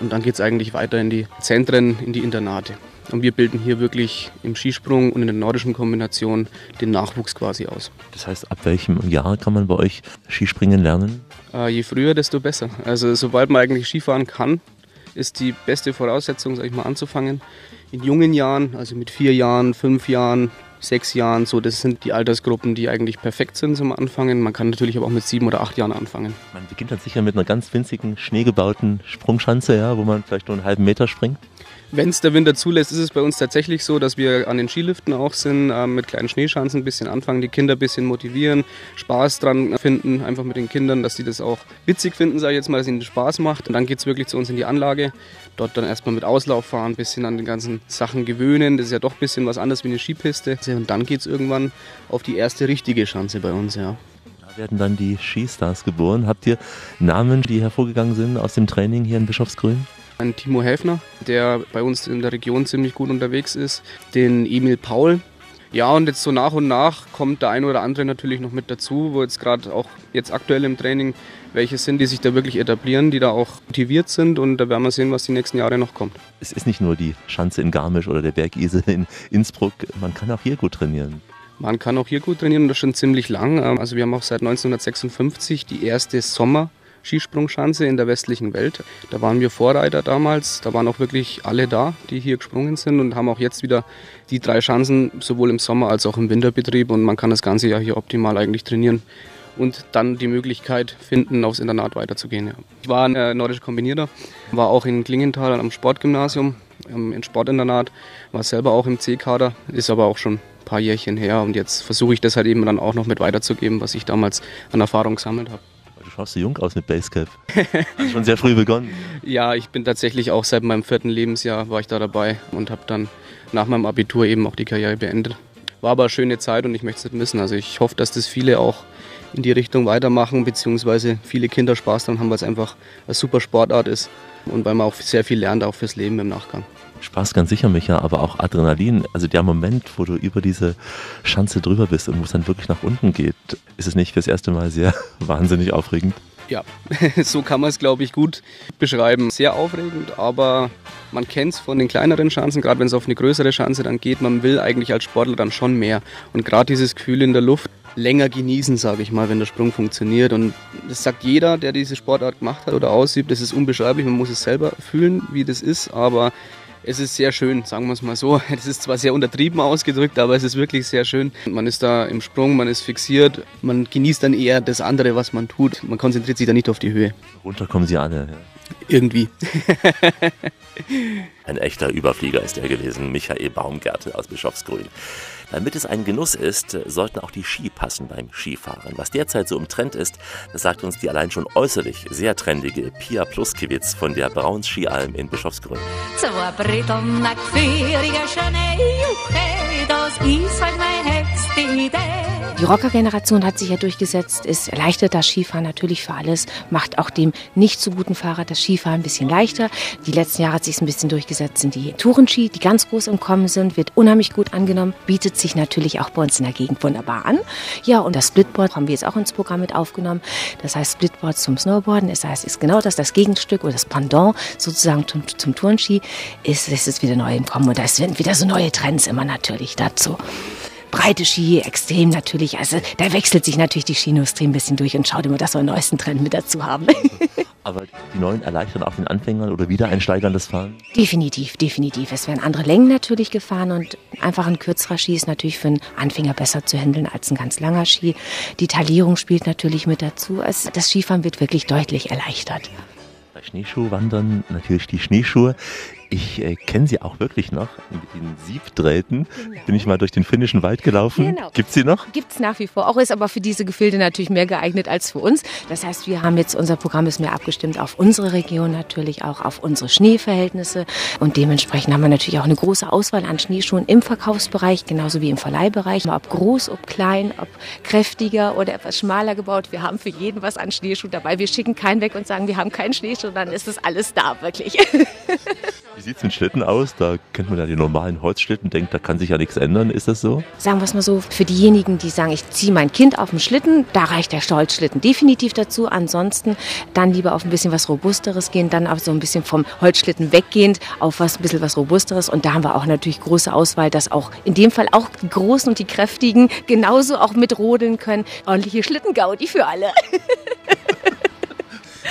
Und dann geht es eigentlich weiter in die Zentren, in die Internate. Und wir bilden hier wirklich im Skisprung und in der nordischen Kombination den Nachwuchs quasi aus. Das heißt, ab welchem Jahr kann man bei euch Skispringen lernen? Äh, je früher, desto besser. Also sobald man eigentlich Skifahren kann, ist die beste Voraussetzung, sag ich mal, anzufangen. In jungen Jahren, also mit vier Jahren, fünf Jahren, sechs Jahren. So, das sind die Altersgruppen, die eigentlich perfekt sind zum Anfangen. Man kann natürlich aber auch mit sieben oder acht Jahren anfangen. Man beginnt dann sicher mit einer ganz winzigen, schneegebauten Sprungschanze, ja, wo man vielleicht nur einen halben Meter springt. Wenn es der Winter zulässt, ist es bei uns tatsächlich so, dass wir an den Skiliften auch sind, äh, mit kleinen Schneeschanzen ein bisschen anfangen, die Kinder ein bisschen motivieren, Spaß dran finden, einfach mit den Kindern, dass sie das auch witzig finden, sage ich jetzt mal, dass ihnen Spaß macht. Und dann geht es wirklich zu uns in die Anlage. Dort dann erstmal mit Auslauf fahren, ein bisschen an den ganzen Sachen gewöhnen. Das ist ja doch ein bisschen was anderes wie eine Skipiste. Und dann geht es irgendwann auf die erste richtige Schanze bei uns, ja Da werden dann die Skistars geboren. Habt ihr Namen, die hervorgegangen sind aus dem Training hier in Bischofsgrün? Ein Timo Häfner, der bei uns in der Region ziemlich gut unterwegs ist. Den Emil Paul. Ja, und jetzt so nach und nach kommt der ein oder andere natürlich noch mit dazu, wo jetzt gerade auch jetzt aktuell im Training welche sind, die sich da wirklich etablieren, die da auch motiviert sind und da werden wir sehen, was die nächsten Jahre noch kommt. Es ist nicht nur die Schanze in Garmisch oder der Bergisel in Innsbruck, man kann auch hier gut trainieren. Man kann auch hier gut trainieren und das schon ziemlich lang. Also wir haben auch seit 1956 die erste Sommer- Skisprungschanze in der westlichen Welt. Da waren wir Vorreiter damals. Da waren auch wirklich alle da, die hier gesprungen sind und haben auch jetzt wieder die drei Schanzen sowohl im Sommer als auch im Winterbetrieb und man kann das ganze Jahr hier optimal eigentlich trainieren und dann die Möglichkeit finden, aufs Internat weiterzugehen. Ja. Ich war ein äh, nordischer Kombinierer, war auch in Klingenthal am Sportgymnasium, im Sportinternat, war selber auch im C-Kader, ist aber auch schon ein paar Jährchen her und jetzt versuche ich das halt eben dann auch noch mit weiterzugeben, was ich damals an Erfahrung gesammelt habe. Schaust so jung aus mit Basecap. Hast schon sehr früh begonnen. (laughs) ja, ich bin tatsächlich auch seit meinem vierten Lebensjahr war ich da dabei und habe dann nach meinem Abitur eben auch die Karriere beendet. War aber eine schöne Zeit und ich möchte es nicht missen. Also ich hoffe, dass das viele auch in die Richtung weitermachen, beziehungsweise viele Kinder Spaß daran haben, weil es einfach eine super Sportart ist und weil man auch sehr viel lernt, auch fürs Leben im Nachgang. Spaß ganz sicher, Micha, aber auch Adrenalin. Also der Moment, wo du über diese Schanze drüber bist und wo es dann wirklich nach unten geht, ist es nicht fürs erste Mal sehr (laughs) wahnsinnig aufregend? Ja, (laughs) so kann man es, glaube ich, gut beschreiben. Sehr aufregend, aber man kennt es von den kleineren Schanzen, gerade wenn es auf eine größere Schanze dann geht. Man will eigentlich als Sportler dann schon mehr. Und gerade dieses Gefühl in der Luft, länger genießen, sage ich mal, wenn der Sprung funktioniert. Und das sagt jeder, der diese Sportart gemacht hat oder ausübt. Das ist unbeschreiblich. Man muss es selber fühlen, wie das ist. Aber es ist sehr schön, sagen wir es mal so. (laughs) Es ist zwar sehr untertrieben ausgedrückt, aber es ist wirklich sehr schön. Man ist da im Sprung, man ist fixiert. Man genießt dann eher das andere, was man tut. Man konzentriert sich da nicht auf die Höhe. Runter kommen sie alle. Ja. Irgendwie. (laughs) Ein echter Überflieger ist er gewesen, Michael Baumgärtel aus Bischofsgrün. Damit es ein Genuss ist, sollten auch die Ski passen beim Skifahren. Was derzeit so im Trend ist, das sagt uns die allein schon äußerlich sehr trendige Pia Pluskiewicz von der Brauns Skialm in Bischofsgrün. Das ist halt meine. Die Rocker-Generation hat sich ja durchgesetzt, es erleichtert das Skifahren natürlich für alles, macht auch dem nicht so guten Fahrer das Skifahren ein bisschen leichter. Die letzten Jahre hat sich ein bisschen durchgesetzt, sind die Tourenski, die ganz groß im Kommen sind, wird unheimlich gut angenommen, bietet sich natürlich auch bei uns in der Gegend wunderbar an. Ja, und das Splitboard haben wir jetzt auch ins Programm mit aufgenommen. Das heißt Splitboard zum Snowboarden, das heißt, ist genau das, das Gegenstück oder das Pendant sozusagen zum, zum Tourenski, ist, ist es wieder neu im Kommen und da sind wieder so neue Trends immer natürlich dazu. Breite Ski, extrem natürlich. Also da wechselt sich natürlich die Skiindustrie ein bisschen durch und schaut immer, dass wir einen neuesten Trend mit dazu haben. (laughs) Aber die neuen erleichtern auch den Anfängern oder Wiedereinsteigern das Fahren? Definitiv, definitiv. Es werden andere Längen natürlich gefahren und einfach ein kürzerer Ski ist natürlich für einen Anfänger besser zu handeln als ein ganz langer Ski. Die Taillierung spielt natürlich mit dazu. Also das Skifahren wird wirklich deutlich erleichtert. Bei Schneeschuhwandern natürlich die Schneeschuhe. Ich äh, kenne sie auch wirklich noch. Mit den Siebdrähten genau. bin ich mal durch den finnischen Wald gelaufen. Genau. Gibt sie noch? Gibt es nach wie vor. Auch ist aber für diese Gefilde natürlich mehr geeignet als für uns. Das heißt, wir haben jetzt, unser Programm ist mehr abgestimmt auf unsere Region natürlich, auch auf unsere Schneeverhältnisse. Und dementsprechend haben wir natürlich auch eine große Auswahl an Schneeschuhen im Verkaufsbereich, genauso wie im Verleihbereich. Ob groß, ob klein, ob kräftiger oder etwas schmaler gebaut. Wir haben für jeden was an Schneeschuh dabei. Wir schicken keinen weg und sagen, wir haben keinen Schneeschuh, dann ist das alles da, wirklich. (laughs) Wie sieht es mit Schlitten aus? Da kennt man ja die normalen Holzschlitten, denkt, da kann sich ja nichts ändern. Ist das so? Sagen wir es mal so, für diejenigen, die sagen, ich ziehe mein Kind auf den Schlitten, da reicht der Holzschlitten definitiv dazu. Ansonsten dann lieber auf ein bisschen was Robusteres gehen, dann auch so ein bisschen vom Holzschlitten weggehend auf was ein bisschen was Robusteres. Und da haben wir auch natürlich große Auswahl, dass auch in dem Fall auch die Großen und die Kräftigen genauso auch mit rodeln können. Ordentliche Schlittengaudi für alle. (laughs)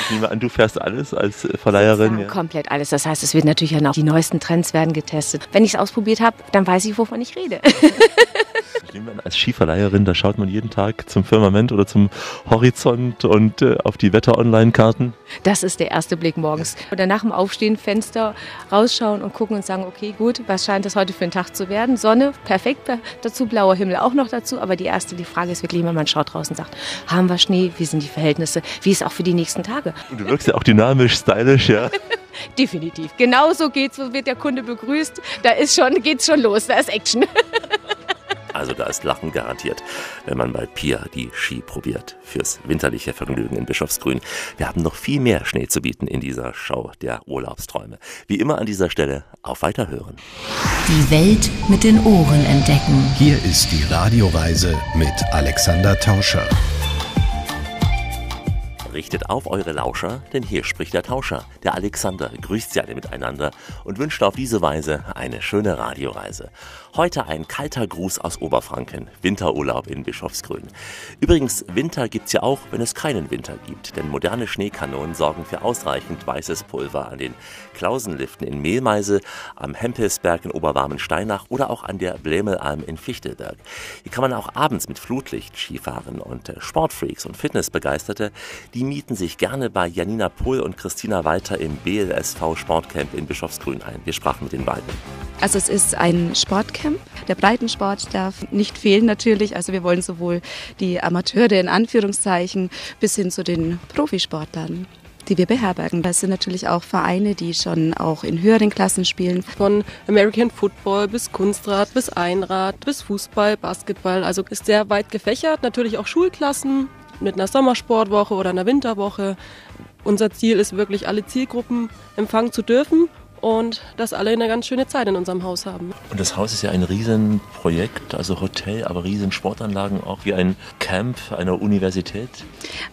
Ich nehme an, du fährst alles als Verleiherin. Ja. Komplett alles. Das heißt, es wird natürlich auch die neuesten Trends werden getestet. Wenn ich es ausprobiert habe, dann weiß ich, wovon ich rede. (laughs) Als Skiverleiherin, da schaut man jeden Tag zum Firmament oder zum Horizont und äh, auf die Wetter-Online-Karten. Das ist der erste Blick morgens. Oder nach dem Aufstehen Fenster rausschauen und gucken und sagen, okay, gut, was scheint das heute für ein Tag zu werden? Sonne, perfekt, dazu blauer Himmel auch noch dazu. Aber die erste, die Frage ist wirklich, wenn man schaut draußen und sagt, haben wir Schnee? Wie sind die Verhältnisse? Wie ist auch für die nächsten Tage? Und du wirkst ja auch dynamisch, stylisch, ja. (laughs) Definitiv. Genauso geht's, so wird der Kunde begrüßt. Da ist schon, geht's schon los, da ist Action. (laughs) Also da ist Lachen garantiert, wenn man bei Pia die Ski probiert. Fürs winterliche Vergnügen in Bischofsgrün. Wir haben noch viel mehr Schnee zu bieten in dieser Show der Urlaubsträume. Wie immer an dieser Stelle auf Weiterhören. Die Welt mit den Ohren entdecken. Hier ist die Radioreise mit Alexander Tauscher. Richtet auf eure Lauscher, denn hier spricht der Tauscher. Der Alexander grüßt sie alle miteinander und wünscht auf diese Weise eine schöne Radioreise. Heute ein kalter Gruß aus Oberfranken. Winterurlaub in Bischofsgrün. Übrigens, Winter gibt's ja auch, wenn es keinen Winter gibt. Denn moderne Schneekanonen sorgen für ausreichend weißes Pulver an den Klausenliften in Mehlmeise, am Hempelsberg in Oberwarmensteinach oder auch an der Blämelalm in Fichtelberg. Hier kann man auch abends mit Flutlicht Skifahren und äh, Sportfreaks und Fitnessbegeisterte, die mieten sich gerne bei Janina Pohl und Christina Walter im BLSV Sportcamp in Bischofsgrün ein. Wir sprachen mit den beiden. Also es ist ein Sportcamp. Der Breitensport darf nicht fehlen natürlich. Also wir wollen sowohl die Amateure in Anführungszeichen bis hin zu den Profisportlern die wir beherbergen. Das sind natürlich auch Vereine, die schon auch in höheren Klassen spielen. Von American Football bis Kunstrad, bis Einrad, bis Fußball, Basketball. Also ist sehr weit gefächert. Natürlich auch Schulklassen mit einer Sommersportwoche oder einer Winterwoche. Unser Ziel ist wirklich, alle Zielgruppen empfangen zu dürfen und dass alle eine ganz schöne Zeit in unserem Haus haben. Und das Haus ist ja ein Riesenprojekt, also Hotel, aber riesen Sportanlagen, auch wie ein Camp einer Universität.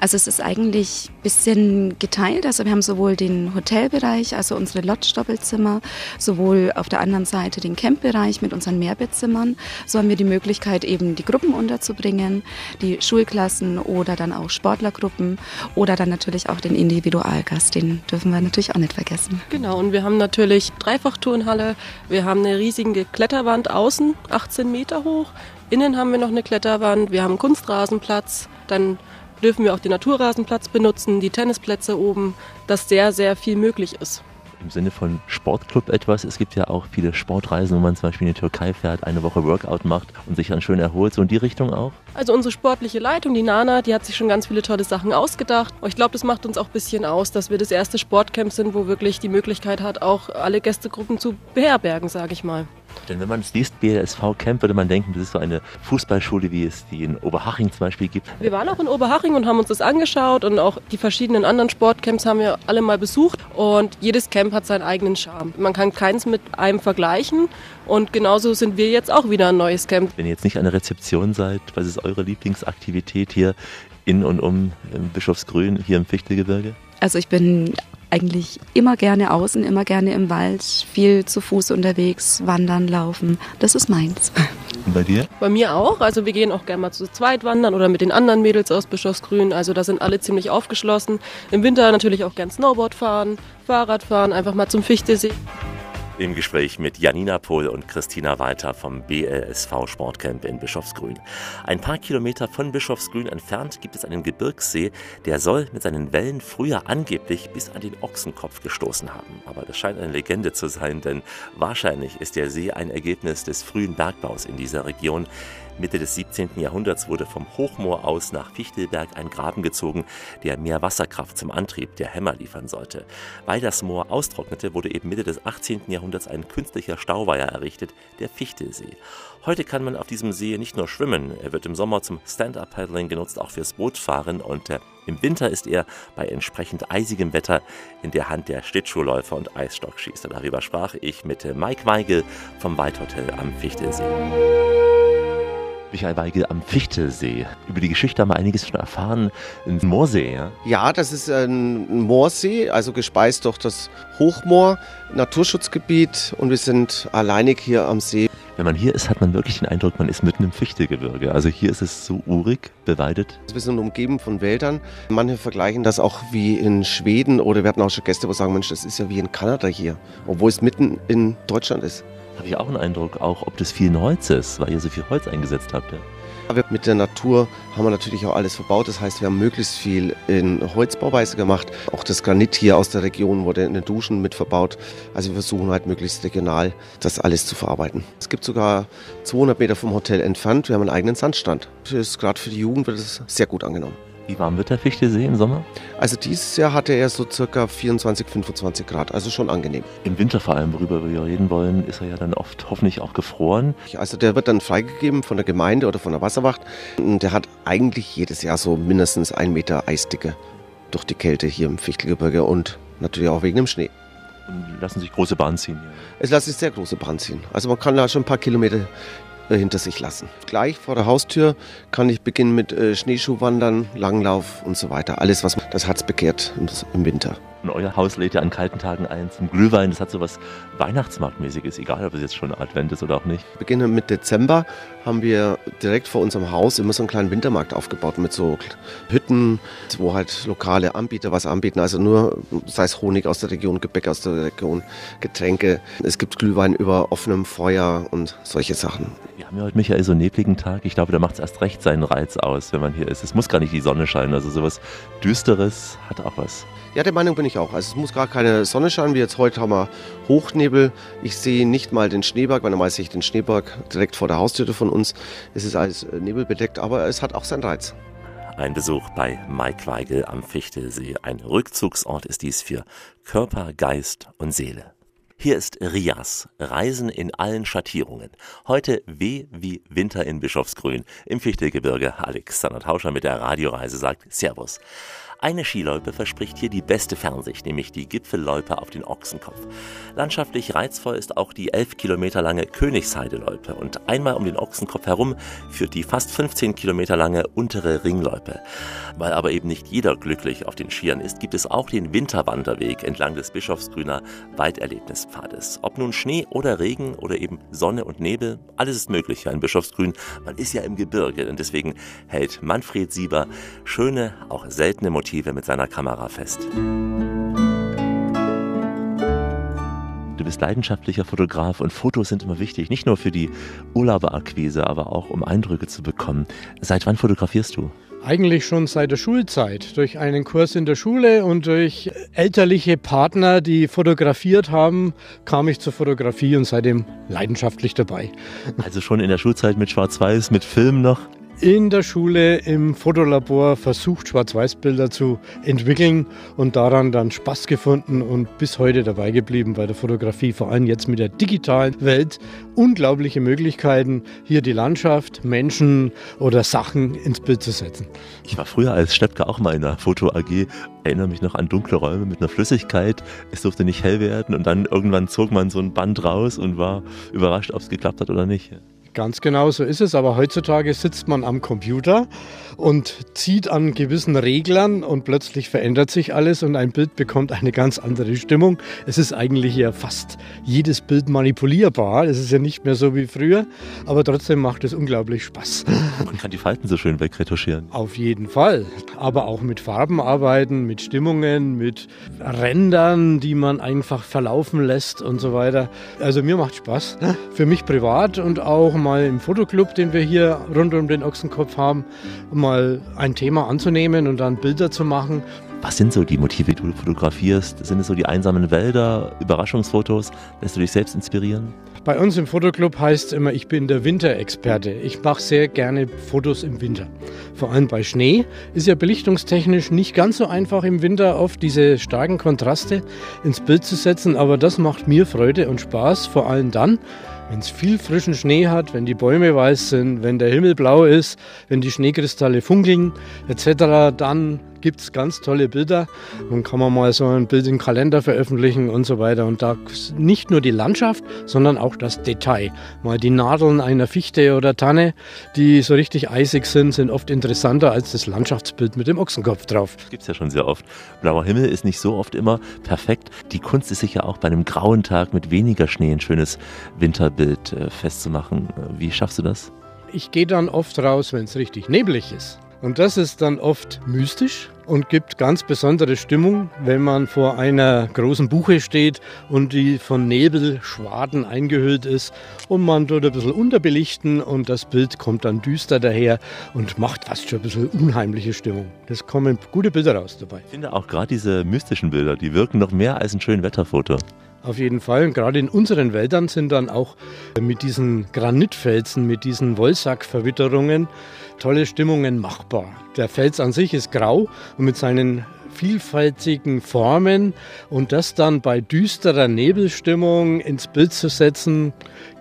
Also es ist eigentlich ein bisschen geteilt. Also wir haben sowohl den Hotelbereich, also unsere Lodge-Doppelzimmer, sowohl auf der anderen Seite den Campbereich mit unseren Mehrbettzimmern. So haben wir die Möglichkeit, eben die Gruppen unterzubringen, die Schulklassen oder dann auch Sportlergruppen oder dann natürlich auch den Individualgast, den dürfen wir natürlich auch nicht vergessen. Genau, und wir haben natürlich natürlich Dreifachturnhalle. Wir haben eine riesige Kletterwand außen, 18 Meter hoch. Innen haben wir noch eine Kletterwand. Wir haben einen Kunstrasenplatz. Dann dürfen wir auch den Naturrasenplatz benutzen, die Tennisplätze oben, dass sehr, sehr viel möglich ist im Sinne von Sportclub etwas. Es gibt ja auch viele Sportreisen, wo man zum Beispiel in die Türkei fährt, eine Woche Workout macht und sich dann schön erholt. So in die Richtung auch? Also unsere sportliche Leitung, die Nana, die hat sich schon ganz viele tolle Sachen ausgedacht. Ich glaube, das macht uns auch ein bisschen aus, dass wir das erste Sportcamp sind, wo wirklich die Möglichkeit hat, auch alle Gästegruppen zu beherbergen, sage ich mal. Denn wenn man es liest, BLSV Camp, würde man denken, das ist so eine Fußballschule, wie es die in Oberhaching zum Beispiel gibt. Wir waren auch in Oberhaching und haben uns das angeschaut und auch die verschiedenen anderen Sportcamps haben wir alle mal besucht und jedes Camp hat seinen eigenen Charme. Man kann keins mit einem vergleichen und genauso sind wir jetzt auch wieder ein neues Camp. Wenn ihr jetzt nicht an der Rezeption seid, was ist eure Lieblingsaktivität hier in und um Bischofsgrün, hier im Fichtelgebirge? Also ich bin eigentlich immer gerne außen, immer gerne im Wald, viel zu Fuß unterwegs, wandern, laufen. Das ist meins. Und bei dir? Bei mir auch. Also wir gehen auch gerne mal zu zweit wandern oder mit den anderen Mädels aus Bischofsgrün. Also da sind alle ziemlich aufgeschlossen. Im Winter natürlich auch gern Snowboard fahren, Fahrrad fahren, einfach mal zum Fichtesee. Im Gespräch mit Janina Pohl und Christina Walter vom BLSV Sportcamp in Bischofsgrün. Ein paar Kilometer von Bischofsgrün entfernt gibt es einen Gebirgssee, der soll mit seinen Wellen früher angeblich bis an den Ochsenkopf gestoßen haben. Aber das scheint eine Legende zu sein, denn wahrscheinlich ist der See ein Ergebnis des frühen Bergbaus in dieser Region. Mitte des 17. Jahrhunderts wurde vom Hochmoor aus nach Fichtelberg ein Graben gezogen, der mehr Wasserkraft zum Antrieb der Hämmer liefern sollte. Weil das Moor austrocknete, wurde eben Mitte des 18. Jahrhunderts ein künstlicher Stauweiher errichtet, der Fichtelsee. Heute kann man auf diesem See nicht nur schwimmen, er wird im Sommer zum Stand-Up-Paddling genutzt, auch fürs Bootfahren und äh, im Winter ist er bei entsprechend eisigem Wetter in der Hand der Schlittschuhläufer und Eisstockschießer. Darüber sprach ich mit äh, Mike Weigel vom Waldhotel am Fichtelsee. Michael Weigel am Fichtelsee. Über die Geschichte haben wir einiges schon erfahren. Ein Moorsee, ja? Ja, das ist ein Moorsee, also gespeist durch das Hochmoor, Naturschutzgebiet und wir sind alleinig hier am See. Wenn man hier ist, hat man wirklich den Eindruck, man ist mitten im Fichtelgebirge. Also hier ist es so urig, bewaldet. Wir sind umgeben von Wäldern. Manche vergleichen das auch wie in Schweden oder wir hatten auch schon Gäste, die sagen, Mensch, das ist ja wie in Kanada hier, obwohl es mitten in Deutschland ist. Habe ich auch einen Eindruck, auch ob das viel Holz ist, weil ihr so viel Holz eingesetzt habt. Ja? Mit der Natur haben wir natürlich auch alles verbaut. Das heißt, wir haben möglichst viel in Holzbauweise gemacht. Auch das Granit hier aus der Region wurde in den Duschen mit verbaut. Also wir versuchen halt möglichst regional das alles zu verarbeiten. Es gibt sogar 200 Meter vom Hotel entfernt, wir haben einen eigenen Sandstand. Das gerade für die Jugend wird es sehr gut angenommen. Wie warm wird der Fichtesee im Sommer? Also dieses Jahr hatte er so circa 24, 25 Grad, also schon angenehm. Im Winter vor allem, worüber wir reden wollen, ist er ja dann oft hoffentlich auch gefroren. Also der wird dann freigegeben von der Gemeinde oder von der Wasserwacht. Und der hat eigentlich jedes Jahr so mindestens ein Meter Eisdicke durch die Kälte hier im Fichtelgebirge und natürlich auch wegen dem Schnee. Und lassen sich große Bahnen ziehen? Ja. Es lassen sich sehr große Bahnen ziehen. Also man kann da schon ein paar Kilometer hinter sich lassen. Gleich vor der Haustür kann ich beginnen mit äh, Schneeschuhwandern, Langlauf und so weiter. Alles, was das Herz bekehrt im, im Winter. Und euer Haus lädt ja an kalten Tagen ein zum Glühwein. Das hat so was Weihnachtsmarktmäßiges, egal ob es jetzt schon Advent ist oder auch nicht. Beginnen mit Dezember haben wir direkt vor unserem Haus immer so einen kleinen Wintermarkt aufgebaut mit so Hütten, wo halt lokale Anbieter was anbieten. Also nur, sei es Honig aus der Region, Gebäck aus der Region, Getränke. Es gibt Glühwein über offenem Feuer und solche Sachen. Wir haben ja heute, Michael, so einen nebligen Tag. Ich glaube, da macht es erst recht seinen Reiz aus, wenn man hier ist. Es muss gar nicht die Sonne scheinen. Also sowas Düsteres hat auch was. Ja, der Meinung bin ich auch. Also es muss gar keine Sonne scheinen, wie jetzt heute haben wir Hochnebel. Ich sehe nicht mal den Schneeberg, weil normal sehe ich den Schneeberg direkt vor der Haustür von uns. Es ist alles nebelbedeckt, aber es hat auch seinen Reiz. Ein Besuch bei Mike Weigel am Fichtelsee. Ein Rückzugsort ist dies für Körper, Geist und Seele. Hier ist Rias, Reisen in allen Schattierungen. Heute W wie Winter in Bischofsgrün im Fichtelgebirge. Alexander Tauscher mit der Radioreise sagt Servus. Eine Skiloipe verspricht hier die beste Fernsicht, nämlich die Gipfelloipe auf den Ochsenkopf. Landschaftlich reizvoll ist auch die 11 Kilometer lange Königsheideloipe und einmal um den Ochsenkopf herum führt die fast 15 Kilometer lange untere Ringloipe. Weil aber eben nicht jeder glücklich auf den Skiern ist, gibt es auch den Winterwanderweg entlang des Bischofsgrüner Walderlebnispfades. Ob nun Schnee oder Regen oder eben Sonne und Nebel, alles ist möglich hier in Bischofsgrün. Man ist ja im Gebirge und deswegen hält Manfred Sieber schöne, auch seltene Motive Motive mit seiner Kamera fest. Du bist leidenschaftlicher Fotograf und Fotos sind immer wichtig, nicht nur für die Urlauberakquise, aber auch um Eindrücke zu bekommen. Seit wann fotografierst du? Eigentlich schon seit der Schulzeit. Durch einen Kurs in der Schule und durch elterliche Partner, die fotografiert haben, kam ich zur Fotografie und seitdem leidenschaftlich dabei. Also schon in der Schulzeit mit Schwarz-Weiß, mit Film noch? In der Schule im Fotolabor versucht, Schwarz-Weiß-Bilder zu entwickeln und daran dann Spaß gefunden und bis heute dabei geblieben bei der Fotografie, vor allem jetzt mit der digitalen Welt. Unglaubliche Möglichkeiten, hier die Landschaft, Menschen oder Sachen ins Bild zu setzen. Ich war früher als Steppke auch mal in der Foto AG, erinnere mich noch an dunkle Räume mit einer Flüssigkeit. Es durfte nicht hell werden und dann irgendwann zog man so ein Band raus und war überrascht, ob es geklappt hat oder nicht. Ganz genau so ist es, aber heutzutage sitzt man am Computer und zieht an gewissen Reglern und plötzlich verändert sich alles und ein Bild bekommt eine ganz andere Stimmung. Es ist eigentlich ja fast jedes Bild manipulierbar. Es ist ja nicht mehr so wie früher, aber trotzdem macht es unglaublich Spaß. Man kann die Falten so schön wegretuschieren. Auf jeden Fall, aber auch mit Farben arbeiten, mit Stimmungen, mit Rändern, die man einfach verlaufen lässt und so weiter. Also mir macht Spaß. Für mich privat und auch mal im Fotoclub, den wir hier rund um den Ochsenkopf haben, mal ein Thema anzunehmen und dann Bilder zu machen. Was sind so die Motive, die du fotografierst? Sind es so die einsamen Wälder, Überraschungsfotos? Lässt du dich selbst inspirieren? Bei uns im Fotoclub heißt es immer, ich bin der Winterexperte. Ich mache sehr gerne Fotos im Winter. Vor allem bei Schnee ist ja belichtungstechnisch nicht ganz so einfach im Winter oft diese starken Kontraste ins Bild zu setzen, aber das macht mir Freude und Spaß, vor allem dann, wenn es viel frischen Schnee hat, wenn die Bäume weiß sind, wenn der Himmel blau ist, wenn die Schneekristalle funkeln etc., dann gibt es ganz tolle Bilder. Dann kann man mal so ein Bild im Kalender veröffentlichen und so weiter. Und da nicht nur die Landschaft, sondern auch das Detail. Mal die Nadeln einer Fichte oder Tanne, die so richtig eisig sind, sind oft interessanter als das Landschaftsbild mit dem Ochsenkopf drauf. Gibt es ja schon sehr oft. Blauer Himmel ist nicht so oft immer perfekt. Die Kunst ist sicher auch bei einem grauen Tag mit weniger Schnee ein schönes Winterbild äh, festzumachen. Wie schaffst du das? Ich gehe dann oft raus, wenn es richtig neblig ist. Und das ist dann oft mystisch und gibt ganz besondere Stimmung, wenn man vor einer großen Buche steht und die von Nebelschwaden eingehüllt ist und man dort ein bisschen unterbelichten und das Bild kommt dann düster daher und macht fast schon ein bisschen unheimliche Stimmung. Das kommen gute Bilder raus dabei. Ich finde auch gerade diese mystischen Bilder, die wirken noch mehr als ein schönes Wetterfoto. Auf jeden Fall. Und gerade in unseren Wäldern sind dann auch mit diesen Granitfelsen, mit diesen Wollsackverwitterungen tolle Stimmungen machbar. Der Fels an sich ist grau und mit seinen vielfältigen Formen und das dann bei düsterer Nebelstimmung ins Bild zu setzen,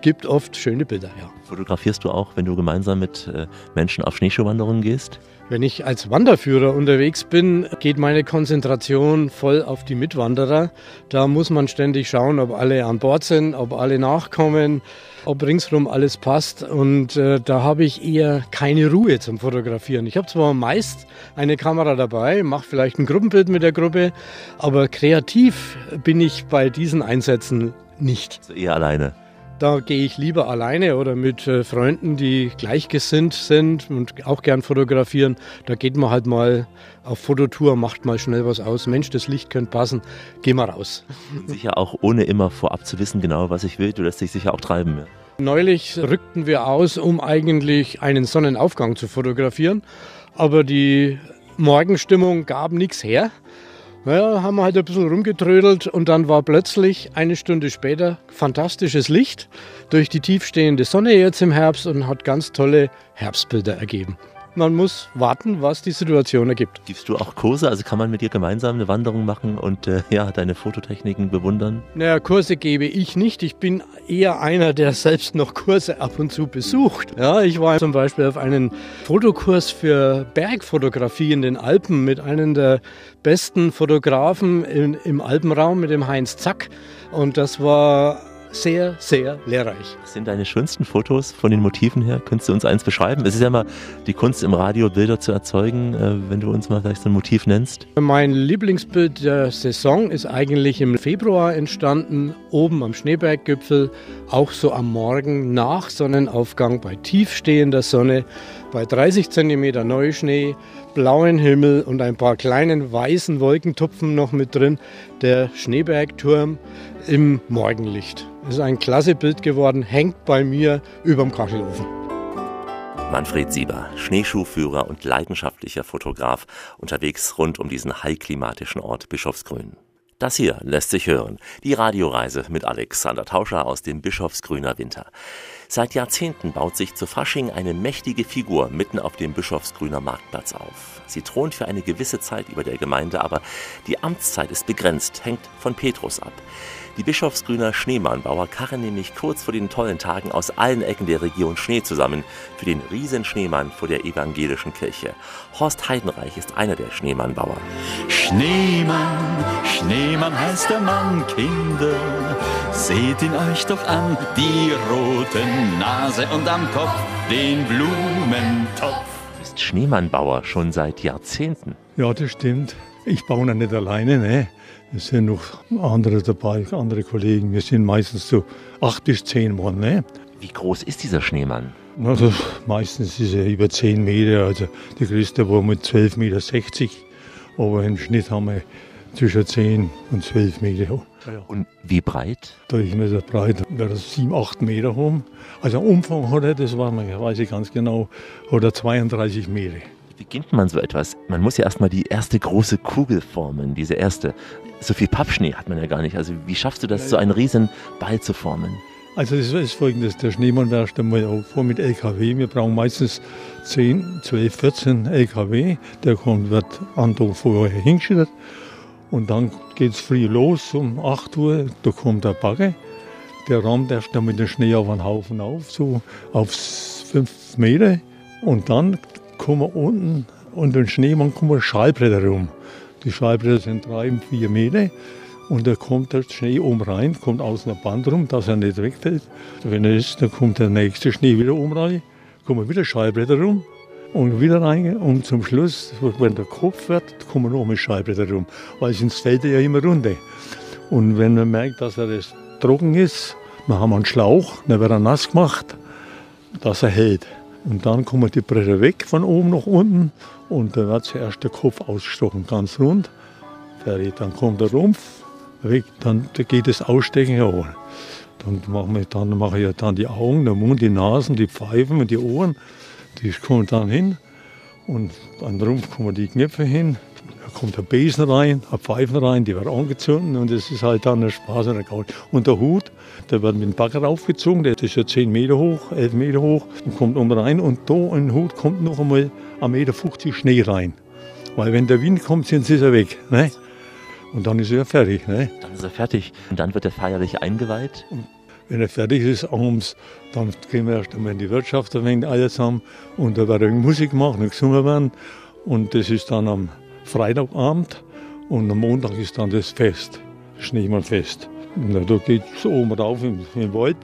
gibt oft schöne Bilder. Ja. Fotografierst du auch, wenn du gemeinsam mit äh, Menschen auf Schneeschuhwanderungen gehst? Wenn ich als Wanderführer unterwegs bin, geht meine Konzentration voll auf die Mitwanderer. Da muss man ständig schauen, ob alle an Bord sind, ob alle nachkommen, ob ringsherum alles passt. Und äh, da habe ich eher keine Ruhe zum Fotografieren. Ich habe zwar meist eine Kamera dabei, mache vielleicht ein Gruppenbild mit der Gruppe, aber kreativ bin ich bei diesen Einsätzen nicht. Also eher alleine. Da gehe ich lieber alleine oder mit äh, Freunden, die gleichgesinnt sind und auch gern fotografieren. Da geht man halt mal auf Fototour, macht mal schnell was aus. Mensch, das Licht könnte passen, geh mal raus. (laughs) Sicher auch ohne immer vorab zu wissen genau, was ich will. Du lässt dich sicher auch treiben. Ja. Neulich rückten wir aus, um eigentlich einen Sonnenaufgang zu fotografieren. Aber die Morgenstimmung gab nichts her. Naja, haben wir halt ein bisschen rumgetrödelt und dann war plötzlich eine Stunde später fantastisches Licht durch die tiefstehende Sonne jetzt im Herbst und hat ganz tolle Herbstbilder ergeben. Man muss warten, was die Situation ergibt. Gibst du auch Kurse? Also kann man mit dir gemeinsam eine Wanderung machen und äh, ja, deine Fototechniken bewundern? Naja, Kurse gebe ich nicht. Ich bin eher einer, der selbst noch Kurse ab und zu besucht. Ja, ich war zum Beispiel auf einen Fotokurs für Bergfotografie in den Alpen mit einem der besten Fotografen in, im Alpenraum, mit dem Heinz Zack. Und das war sehr, sehr lehrreich. Was sind deine schönsten Fotos von den Motiven her? Könntest du uns eins beschreiben? Es ist ja mal die Kunst im Radio, Bilder zu erzeugen, äh, wenn du uns mal vielleicht so ein Motiv nennst. Mein Lieblingsbild der Saison ist eigentlich im Februar entstanden, oben am Schneeberggipfel, auch so am Morgen nach Sonnenaufgang bei tiefstehender Sonne, bei 30 cm Neuschnee, blauen Himmel und ein paar kleinen weißen Wolkentupfen noch mit drin, der Schneebergturm im Morgenlicht. Das ist ein klasse Bild geworden, hängt bei mir überm Kachelofen. Manfred Sieber, Schneeschuhführer und leidenschaftlicher Fotograf, unterwegs rund um diesen heilklimatischen Ort Bischofsgrün. Das hier lässt sich hören. Die Radioreise mit Alexander Tauscher aus dem Bischofsgrüner Winter. Seit Jahrzehnten baut sich zu Fasching eine mächtige Figur mitten auf dem Bischofsgrüner Marktplatz auf. Sie thront für eine gewisse Zeit über der Gemeinde, aber die Amtszeit ist begrenzt, hängt von Petrus ab. Die Bischofsgrüner Schneemannbauer karren nämlich kurz vor den tollen Tagen aus allen Ecken der Region Schnee zusammen für den Riesenschneemann vor der evangelischen Kirche. Horst Heidenreich ist einer der Schneemannbauer. Schneemann, Schneemann heißt der Mann, Kinder, Seht ihn euch doch an, die rote Nase und am Kopf den Blumentopf. Du bist Schneemannbauer schon seit Jahrzehnten. Ja, das stimmt. Ich baue noch nicht alleine, ne? Es sind noch andere dabei, andere Kollegen. Wir sind meistens so acht bis zehn Mann, ne? Wie groß ist dieser Schneemann? Also meistens ist er über 10 Meter, also der größte war mit 12,60 Meter. Aber im Schnitt haben wir zwischen 10 und 12 Meter. Und wie breit? Durchmesser breit, wird er 7, 8 Meter haben. Also Umfang hat er, das war, weiß ich ganz genau, hat er 32 Meter. Wie beginnt man so etwas? Man muss ja erstmal die erste große Kugel formen, diese erste. So viel Pappschnee hat man ja gar nicht. Also wie schaffst du das, so einen riesen Ball zu formen? Also das ist folgendes, der Schneemann werft einmal auch vor mit LKW. Wir brauchen meistens 10, 12, 14 LKW. Der kommt, wird an Tag vorher hingeschüttet. Und dann geht es früh los um 8 Uhr. Da kommt der Bagger. Der rammt erst mit dem Schnee auf einen Haufen auf, so auf 5 Meter. Und dann kommen wir unten und den Schneemann kommen Schallbretter rum. Die Schallbretter sind 3, 4 Meter. Und da kommt der Schnee oben rein, kommt außen ein Band rum, dass er nicht wegfällt. Wenn er ist, dann kommt der nächste Schnee wieder oben rein, kommen wieder Schallbretter rum und wieder rein. Und zum Schluss, wenn der Kopf wird, kommen noch mal Schallbretter rum, weil sonst fällt er ja immer runter. Und wenn man merkt, dass er das trocken ist, dann haben wir einen Schlauch, dann wird er nass gemacht, dass er hält. Und dann kommen die Bretter weg von oben nach unten und dann wird zuerst der Kopf ausgestochen, ganz rund. Fertig. Dann kommt der Rumpf, weg, dann geht das Ausstechen heran. Dann mache ich, dann mache ich dann die Augen, den Mund, die Nasen, die Pfeifen und die Ohren. Die kommen dann hin. Und an den Rumpf kommen die Knöpfe hin. Da kommt der Besen rein, ein Pfeifen rein, die wird angezündet und das ist halt dann der Spaß und der Gaul. Und der Hut, der wird mit dem Bagger aufgezogen, der ist ja 10 Meter hoch, 11 Meter hoch und kommt um rein. Und da in den Hut kommt noch einmal 1,50 Meter Schnee rein. Weil wenn der Wind kommt, sind sie weg. Ne? Und dann ist er fertig. Ne? Dann ist er fertig. Und dann wird er feierlich eingeweiht. Und wenn er fertig ist, abends, dann gehen wir erst einmal in die Wirtschaft ein wenig alle zusammen. Und da wird Musik gemacht und gesungen werden. Und das ist dann am Freitagabend. Und am Montag ist dann das Fest, das Schneemannfest. Und da geht es oben rauf im, im Wald.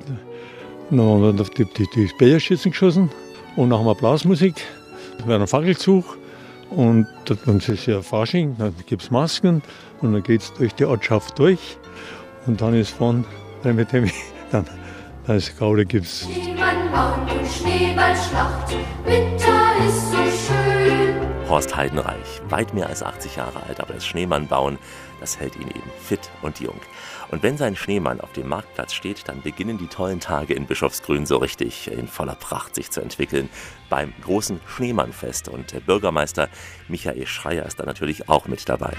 Dann werden die, die, die Speerschützen geschossen. Und nach einer Blasmusik wird ein Fackelzug. Und dann ist es ja Fasching, dann gibt es Masken und dann geht es durch die Ortschaft durch. Und dann ist von, dann, dem, (laughs) dann, dann ist Gaude gibt's. Schneeballschlacht, Winter ist so schön. Horst Heidenreich, weit mehr als 80 Jahre alt, aber das Schneemannbauen, das hält ihn eben fit und jung. Und wenn sein Schneemann auf dem Marktplatz steht, dann beginnen die tollen Tage in Bischofsgrün so richtig in voller Pracht sich zu entwickeln beim großen Schneemannfest. Und der Bürgermeister Michael Schreier ist da natürlich auch mit dabei.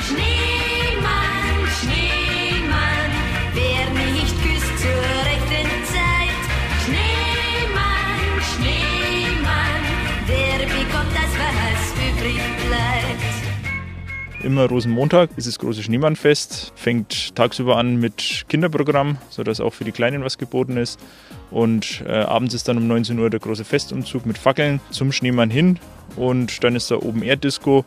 Schneemann, Schneemann, Immer Rosenmontag ist das große Schneemannfest. Fängt tagsüber an mit Kinderprogramm, sodass auch für die Kleinen was geboten ist. Und äh, abends ist dann um 19 Uhr der große Festumzug mit Fackeln zum Schneemann hin. Und dann ist da oben Erddisco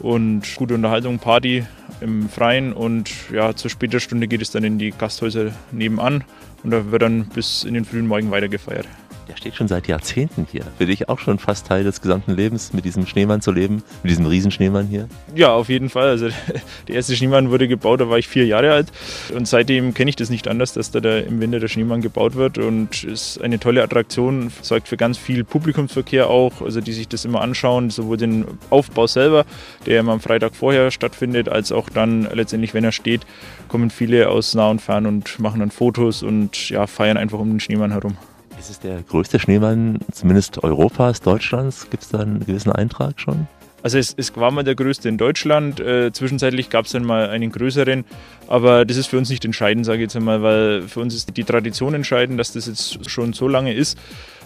und gute Unterhaltung, Party im Freien. Und ja, zur später Stunde geht es dann in die Gasthäuser nebenan. Und da wird dann bis in den frühen Morgen weitergefeiert. Der steht schon seit Jahrzehnten hier. Für dich auch schon fast Teil des gesamten Lebens, mit diesem Schneemann zu leben, mit diesem Riesenschneemann hier? Ja, auf jeden Fall. Also (laughs) der erste Schneemann wurde gebaut, da war ich vier Jahre alt. Und seitdem kenne ich das nicht anders, dass da der, im Winter der Schneemann gebaut wird. Und ist eine tolle Attraktion, sorgt für ganz viel Publikumsverkehr auch, also die sich das immer anschauen, sowohl den Aufbau selber, der immer am Freitag vorher stattfindet, als auch dann letztendlich, wenn er steht, kommen viele aus nah und fern und machen dann Fotos und ja, feiern einfach um den Schneemann herum. Ist es der größte Schneemann, zumindest Europas, Deutschlands? Gibt es da einen gewissen Eintrag schon? Also es, es war mal der größte in Deutschland. Äh, zwischenzeitlich gab es dann mal einen größeren. Aber das ist für uns nicht entscheidend, sage ich jetzt einmal, weil für uns ist die Tradition entscheidend, dass das jetzt schon so lange ist.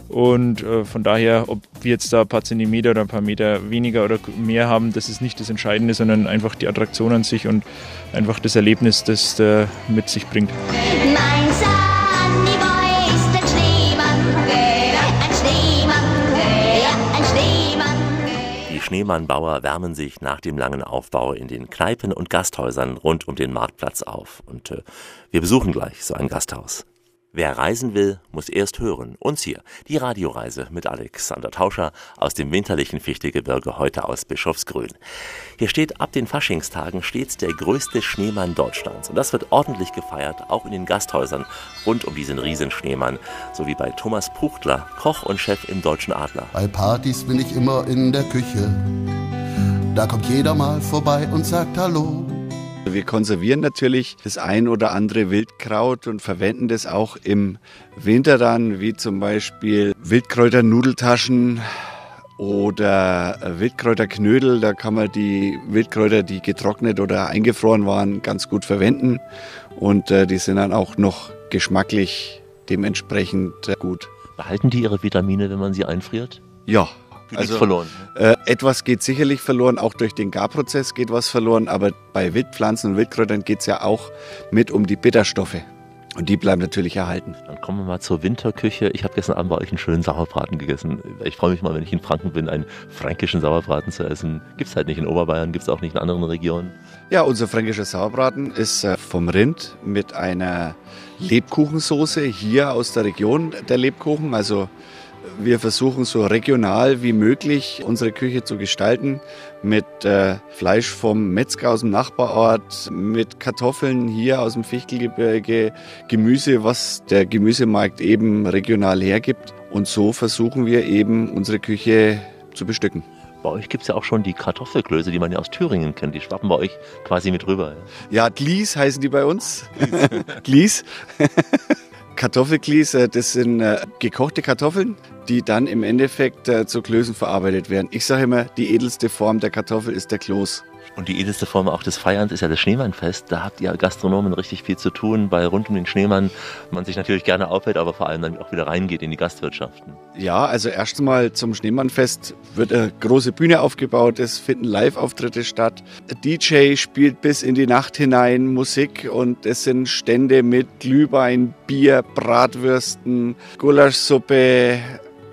Und äh, von daher, ob wir jetzt da ein paar Zentimeter oder ein paar Meter weniger oder mehr haben, das ist nicht das Entscheidende, sondern einfach die Attraktion an sich und einfach das Erlebnis, das der mit sich bringt. Schneemannbauer wärmen sich nach dem langen Aufbau in den Kneipen und Gasthäusern rund um den Marktplatz auf. Und äh, wir besuchen gleich so ein Gasthaus. Wer reisen will, muss erst hören. Uns hier, die Radioreise mit Alexander Tauscher aus dem winterlichen Fichtegebirge, heute aus Bischofsgrün. Hier steht ab den Faschingstagen stets der größte Schneemann Deutschlands. Und das wird ordentlich gefeiert, auch in den Gasthäusern rund um diesen Riesenschneemann, so wie bei Thomas Puchtler, Koch und Chef im Deutschen Adler. Bei Partys bin ich immer in der Küche. Da kommt jeder mal vorbei und sagt Hallo. Wir konservieren natürlich das ein oder andere Wildkraut und verwenden das auch im Winter dann, wie zum Beispiel Wildkräuternudeltaschen oder Wildkräuterknödel. Da kann man die Wildkräuter, die getrocknet oder eingefroren waren, ganz gut verwenden. Und äh, die sind dann auch noch geschmacklich dementsprechend äh, gut. Behalten die ihre Vitamine, wenn man sie einfriert? Ja. Geht nichts verloren. Äh, etwas geht sicherlich verloren, auch durch den Garprozess geht was verloren, aber bei Wildpflanzen und Wildkräutern geht es ja auch mit um die Bitterstoffe. Und die bleiben natürlich erhalten. Dann kommen wir mal zur Winterküche. Ich habe gestern Abend bei euch einen schönen Sauerbraten gegessen. Ich freue mich mal, wenn ich in Franken bin, einen fränkischen Sauerbraten zu essen. Gibt es halt nicht in Oberbayern, gibt es auch nicht in anderen Regionen. Ja, unser fränkischer Sauerbraten ist äh, vom Rind mit einer Lebkuchensoße hier aus der Region der Lebkuchen. Also wir versuchen so regional wie möglich unsere Küche zu gestalten mit äh, Fleisch vom Metzger aus dem Nachbarort, mit Kartoffeln hier aus dem Fichtelgebirge, Gemüse, was der Gemüsemarkt eben regional hergibt. Und so versuchen wir eben unsere Küche zu bestücken. Bei euch gibt es ja auch schon die Kartoffelklöße, die man ja aus Thüringen kennt. Die schwappen bei euch quasi mit rüber. Ja, Glies heißen die bei uns. (laughs) Glies. Kartoffelglies, äh, das sind äh, gekochte Kartoffeln, die dann im Endeffekt äh, zu Klößen verarbeitet werden. Ich sage immer, die edelste Form der Kartoffel ist der Kloß. Und die edelste Form auch des Feierns ist ja das Schneemannfest. Da habt ihr Gastronomen richtig viel zu tun, weil rund um den Schneemann man sich natürlich gerne aufhält, aber vor allem dann auch wieder reingeht in die Gastwirtschaften. Ja, also erstmal zum Schneemannfest wird eine große Bühne aufgebaut, es finden Live-Auftritte statt. DJ spielt bis in die Nacht hinein Musik und es sind Stände mit Glühwein, Bier, Bratwürsten, Gulaschsuppe,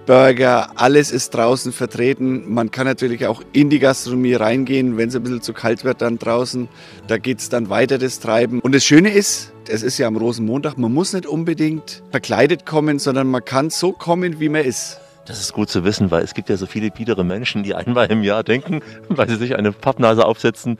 Burger, alles ist draußen vertreten. Man kann natürlich auch in die Gastronomie reingehen, wenn es ein bisschen zu kalt wird dann draußen. Da geht es dann weiter, das Treiben. Und das Schöne ist, es ist ja am Rosenmontag, man muss nicht unbedingt verkleidet kommen, sondern man kann so kommen, wie man ist. Das ist gut zu wissen, weil es gibt ja so viele biedere Menschen, die einmal im Jahr denken, (laughs) weil sie sich eine Pappnase aufsetzen,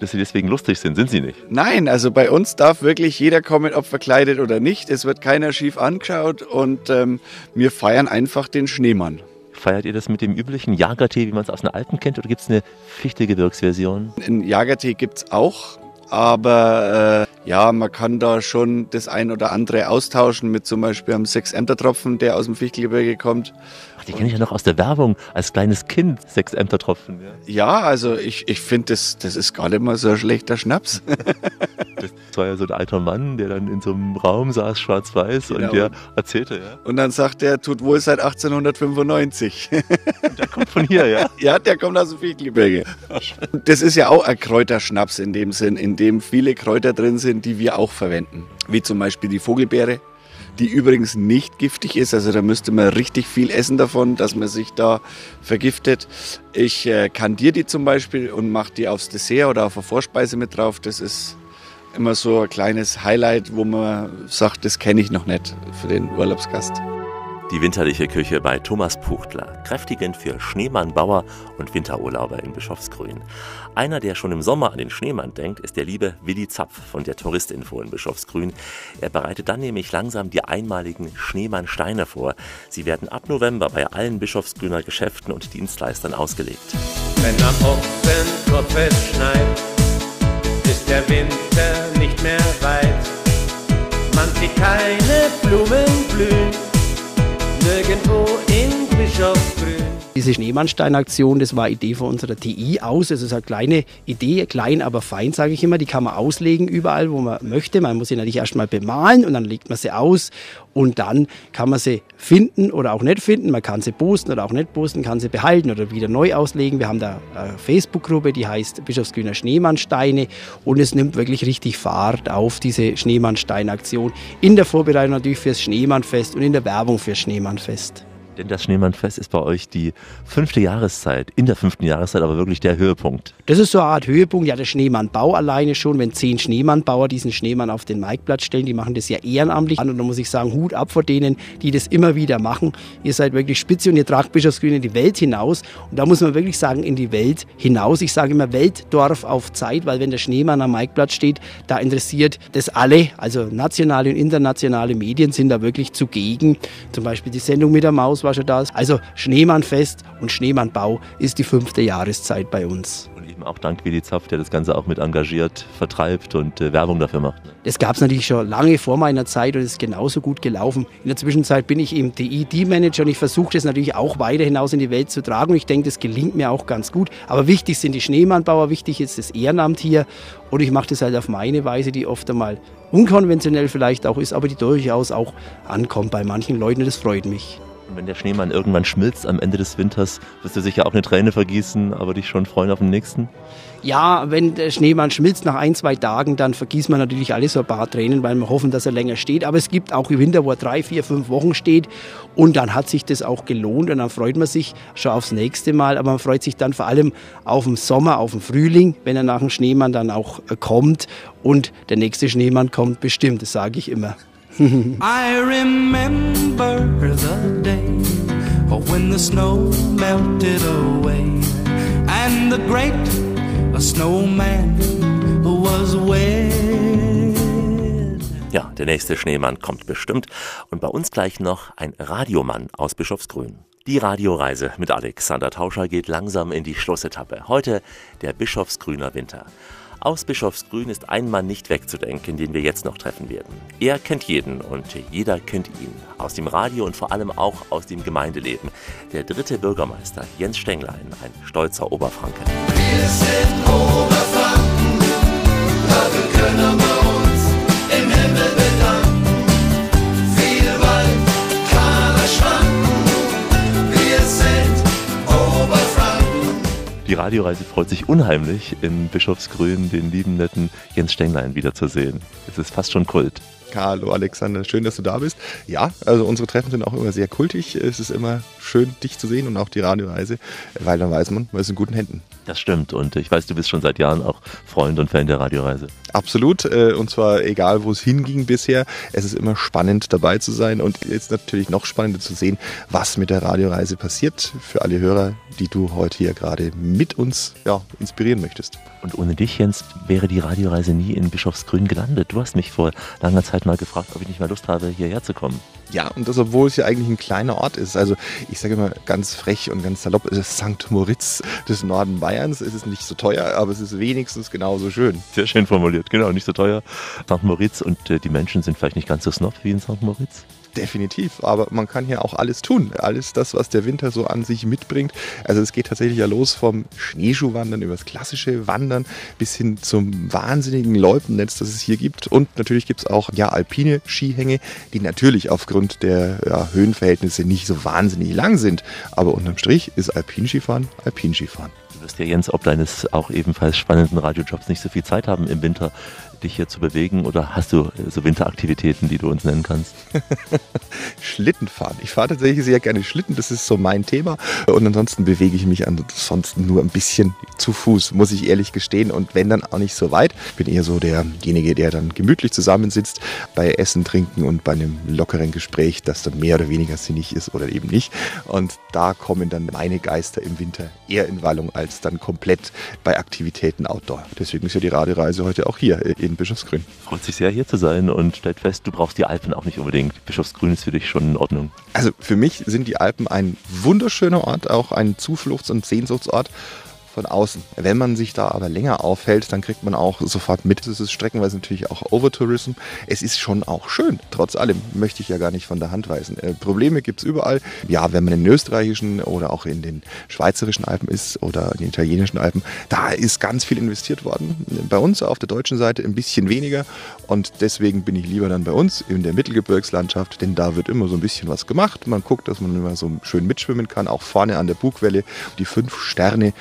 dass sie deswegen lustig sind. Sind sie nicht? Nein, also bei uns darf wirklich jeder kommen, ob verkleidet oder nicht. Es wird keiner schief angeschaut und ähm, wir feiern einfach den Schneemann. Feiert ihr das mit dem üblichen Jagertee, wie man es aus den Alpen kennt, oder gibt es eine Fichte-Gebirgsversion? Einen Jagertee gibt es auch, aber äh, ja, man kann da schon das ein oder andere austauschen mit zum Beispiel einem Sechs-Ämter-Tropfen, der aus dem Fichtelgebirge kommt. Die kenne ich ja noch aus der Werbung, als kleines Kind, sechs Ämtertropfen. Ja. Ja, also ich, ich finde, das, das ist gar nicht mal so ein schlechter Schnaps. (laughs) Das war ja so ein alter Mann, der dann in so einem Raum saß, schwarz-weiß, Genau. und der erzählte, ja. Und dann sagt er, tut wohl seit 1895. Der kommt von hier, ja? (laughs) Ja, der kommt aus dem Fichtelgebirge. Das ist ja auch ein Kräuterschnaps in dem Sinn, in dem viele Kräuter drin sind, die wir auch verwenden. Wie zum Beispiel die Vogelbeere, die übrigens nicht giftig ist. Also da müsste man richtig viel essen davon, dass man sich da vergiftet. Ich äh, kandiere die zum Beispiel und mache die aufs Dessert oder auf eine Vorspeise mit drauf. Das ist immer so ein kleines Highlight, wo man sagt, das kenne ich noch nicht für den Urlaubsgast. Die winterliche Küche bei Thomas Puchtler, kräftigend für Schneemannbauer und Winterurlauber in Bischofsgrün. Einer, der schon im Sommer an den Schneemann denkt, ist der liebe Willi Zapf von der Touristinfo in Bischofsgrün. Er bereitet dann nämlich langsam die einmaligen Schneemannsteine vor. Sie werden ab November bei allen Bischofsgrüner Geschäften und Dienstleistern ausgelegt. Wenn am Ochsenkopf es schneit, ist der Winter nicht mehr weit. Man sieht keine Blumen blühen, nirgendwo in Bischofsgrün. Diese Schneemannstein-Aktion, das war Idee von unserer TI aus. Es ist eine kleine Idee, klein, aber fein, sage ich immer. Die kann man auslegen überall, wo man möchte. Man muss sie natürlich erstmal bemalen und dann legt man sie aus. Und dann kann man sie finden oder auch nicht finden. Man kann sie posten oder auch nicht posten, kann sie behalten oder wieder neu auslegen. Wir haben da eine Facebook-Gruppe, die heißt Bischofsgrüner Schneemannsteine. Und es nimmt wirklich richtig Fahrt auf, diese Schneemannstein-Aktion. In der Vorbereitung natürlich fürs Schneemannfest und in der Werbung fürs Schneemannfest. Denn das Schneemannfest ist bei euch die fünfte Jahreszeit, in der fünften Jahreszeit aber wirklich der Höhepunkt. Das ist so eine Art Höhepunkt. Ja, der Schneemannbau alleine schon, wenn zehn Schneemannbauer diesen Schneemann auf den Maikplatz stellen, die machen das ja ehrenamtlich. Und da muss ich sagen, Hut ab vor denen, die das immer wieder machen. Ihr seid wirklich spitze und ihr tragt Bischofsgrün in die Welt hinaus. Und da muss man wirklich sagen, in die Welt hinaus. Ich sage immer Weltdorf auf Zeit, weil wenn der Schneemann am Maikplatz steht, da interessiert das alle. Also nationale und internationale Medien sind da wirklich zugegen. Zum Beispiel die Sendung mit der Maus schon da. Also Schneemannfest und Schneemannbau ist die fünfte Jahreszeit bei uns. Und eben auch dank Willi Zapf, der das Ganze auch mit engagiert, vertreibt und äh, Werbung dafür macht. ne? Das gab es natürlich schon lange vor meiner Zeit und es ist genauso gut gelaufen. In der Zwischenzeit bin ich eben DID-Manager und ich versuche das natürlich auch weiter hinaus in die Welt zu tragen. Und ich denke, das gelingt mir auch ganz gut. Aber wichtig sind die Schneemannbauer, wichtig ist das Ehrenamt hier. Und ich mache das halt auf meine Weise, die oft einmal unkonventionell vielleicht auch ist, aber die durchaus auch ankommt bei manchen Leuten. Und das freut mich. Und wenn der Schneemann irgendwann schmilzt am Ende des Winters, wirst du sicher auch eine Träne vergießen, aber dich schon freuen auf den nächsten. Ja, wenn der Schneemann schmilzt nach ein, zwei Tagen, dann vergießt man natürlich alle so ein paar Tränen, weil wir hoffen, dass er länger steht. Aber es gibt auch Winter, wo er drei, vier, fünf Wochen steht. Und dann hat sich das auch gelohnt und dann freut man sich schon aufs nächste Mal. Aber man freut sich dann vor allem auf den Sommer, auf den Frühling, wenn er nach dem Schneemann dann auch äh, kommt. Und der nächste Schneemann kommt bestimmt, das sage ich immer. (laughs) I remember the day when the snow melted away and the great snowman was wed. Ja, der nächste Schneemann kommt bestimmt. Und bei uns gleich noch ein Radiomann aus Bischofsgrün. Die Radioreise mit Alexander Tauscher geht langsam in die Schlussetappe. Heute der Bischofsgrüner Winter. Aus Bischofsgrün ist ein Mann nicht wegzudenken, den wir jetzt noch treffen werden. Er kennt jeden und jeder kennt ihn. Aus dem Radio und vor allem auch aus dem Gemeindeleben. Der dritte Bürgermeister Jens Stenglein, ein stolzer Oberfranke. Wir sind Oberfranken, Die Radioreise freut sich unheimlich, in Bischofsgrün den lieben netten Jens Stenglein wiederzusehen. Es ist fast schon Kult. Hallo Alexander, schön, dass du da bist. Ja, also unsere Treffen sind auch immer sehr kultig. Es ist immer schön, dich zu sehen und auch die Radioreise, weil dann weiß man, man ist in guten Händen. Das stimmt und ich weiß, du bist schon seit Jahren auch Freund und Fan der Radioreise. Absolut, äh, und zwar egal, wo es hinging bisher. Es ist immer spannend dabei zu sein und jetzt natürlich noch spannender zu sehen, was mit der Radioreise passiert für alle Hörer, die du heute hier gerade mit uns ja, inspirieren möchtest. Und ohne dich, Jens, wäre die Radioreise nie in Bischofsgrün gelandet. Du hast mich vor langer Zeit mal gefragt, ob ich nicht mal Lust habe, hierher zu kommen. Ja, und das, obwohl es ja eigentlich ein kleiner Ort ist. Also ich sage immer ganz frech und ganz salopp, es ist St. Moritz des Norden Bayerns. Es ist nicht so teuer, aber es ist wenigstens genauso schön. Sehr schön formuliert, genau, nicht so teuer. St. Moritz und äh, die Menschen sind vielleicht nicht ganz so snob wie in St. Moritz. Definitiv, aber man kann hier auch alles tun. Alles das, was der Winter so an sich mitbringt. Also es geht tatsächlich ja los vom Schneeschuhwandern über das klassische Wandern bis hin zum wahnsinnigen Loipennetz, das es hier gibt. Und natürlich gibt es auch ja, alpine Skihänge, die natürlich aufgrund der ja, Höhenverhältnisse nicht so wahnsinnig lang sind. Aber unterm Strich ist Alpinskifahren Alpinskifahren. Du wirst ja, Jens, ob deines auch ebenfalls spannenden Radiojobs nicht so viel Zeit haben im Winter, dich hier zu bewegen oder hast du äh, so Winteraktivitäten, die du uns nennen kannst? (laughs) Schlittenfahren. Ich fahre tatsächlich sehr gerne Schlitten, das ist so mein Thema. Und ansonsten bewege ich mich ansonsten nur ein bisschen zu Fuß, muss ich ehrlich gestehen. Und wenn dann auch nicht so weit. Ich bin eher so derjenige, der dann gemütlich zusammensitzt bei Essen, Trinken und bei einem lockeren Gespräch, das dann mehr oder weniger sinnig ist oder eben nicht. Und da kommen dann meine Geister im Winter eher in Wallung als dann komplett bei Aktivitäten outdoor. Deswegen ist ja die Radioreise heute auch hier in Bischofsgrün. Freut sich sehr, hier zu sein und stellt fest, du brauchst die Alpen auch nicht unbedingt. Bischofsgrün ist für dich schon in Ordnung. Also für mich sind die Alpen ein wunderschöner Ort, auch ein Zufluchts- und Sehnsuchtsort von außen. Wenn man sich da aber länger aufhält, dann kriegt man auch sofort mit. Es ist streckenweise natürlich auch Overtourism. Es ist schon auch schön. Trotz allem möchte ich ja gar nicht von der Hand weisen. Äh, Probleme gibt es überall. Ja, wenn man in den österreichischen oder auch in den schweizerischen Alpen ist oder in den italienischen Alpen, da ist ganz viel investiert worden. Bei uns auf der deutschen Seite ein bisschen weniger und deswegen bin ich lieber dann bei uns in der Mittelgebirgslandschaft, denn da wird immer so ein bisschen was gemacht. Man guckt, dass man immer so schön mitschwimmen kann, auch vorne an der Bugwelle. Die fünf Sterne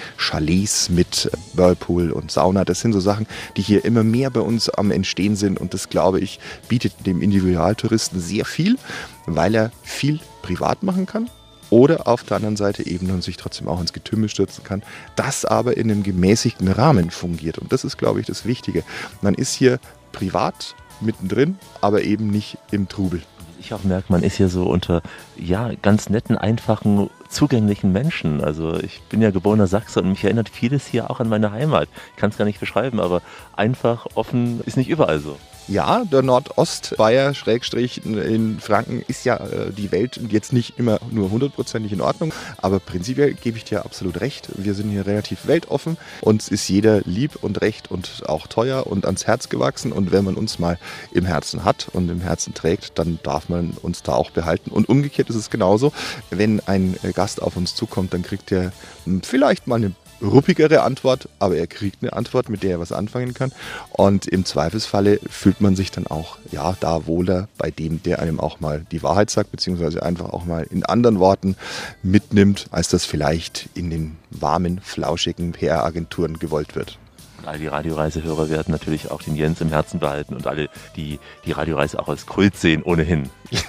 Chalets mit Whirlpool und Sauna, das sind so Sachen, die hier immer mehr bei uns am Entstehen sind und das, glaube ich, bietet dem Individualtouristen sehr viel, weil er viel privat machen kann oder auf der anderen Seite eben und sich trotzdem auch ins Getümmel stürzen kann, das aber in einem gemäßigten Rahmen fungiert. Und das ist, glaube ich, das Wichtige. Man ist hier privat mittendrin, aber eben nicht im Trubel. Ich auch merke, man ist hier so unter ja, ganz netten, einfachen, zugänglichen Menschen. Also ich bin ja geborener Sachse und mich erinnert vieles hier auch an meine Heimat. Ich kann es gar nicht beschreiben, aber einfach, offen ist nicht überall so. Ja, der Nordostbayer Schrägstrich in Franken ist ja äh, die Welt jetzt nicht immer nur hundertprozentig in Ordnung, aber prinzipiell gebe ich dir absolut recht. Wir sind hier relativ weltoffen. Uns ist jeder lieb und recht und auch teuer und ans Herz gewachsen und wenn man uns mal im Herzen hat und im Herzen trägt, dann darf man uns da auch behalten. Und umgekehrt ist es genauso. Wenn ein äh, Gast auf uns zukommt, dann kriegt er hm, vielleicht mal eine ruppigere Antwort, aber er kriegt eine Antwort, mit der er was anfangen kann. Und im Zweifelsfalle fühlt man sich dann auch ja da wohler bei dem, der einem auch mal die Wahrheit sagt, beziehungsweise einfach auch mal in anderen Worten mitnimmt, als das vielleicht in den warmen, flauschigen PR-Agenturen gewollt wird. All die Radioreisehörer werden natürlich auch den Jens im Herzen behalten und alle, die die Radioreise auch als Kult sehen, ohnehin. (laughs)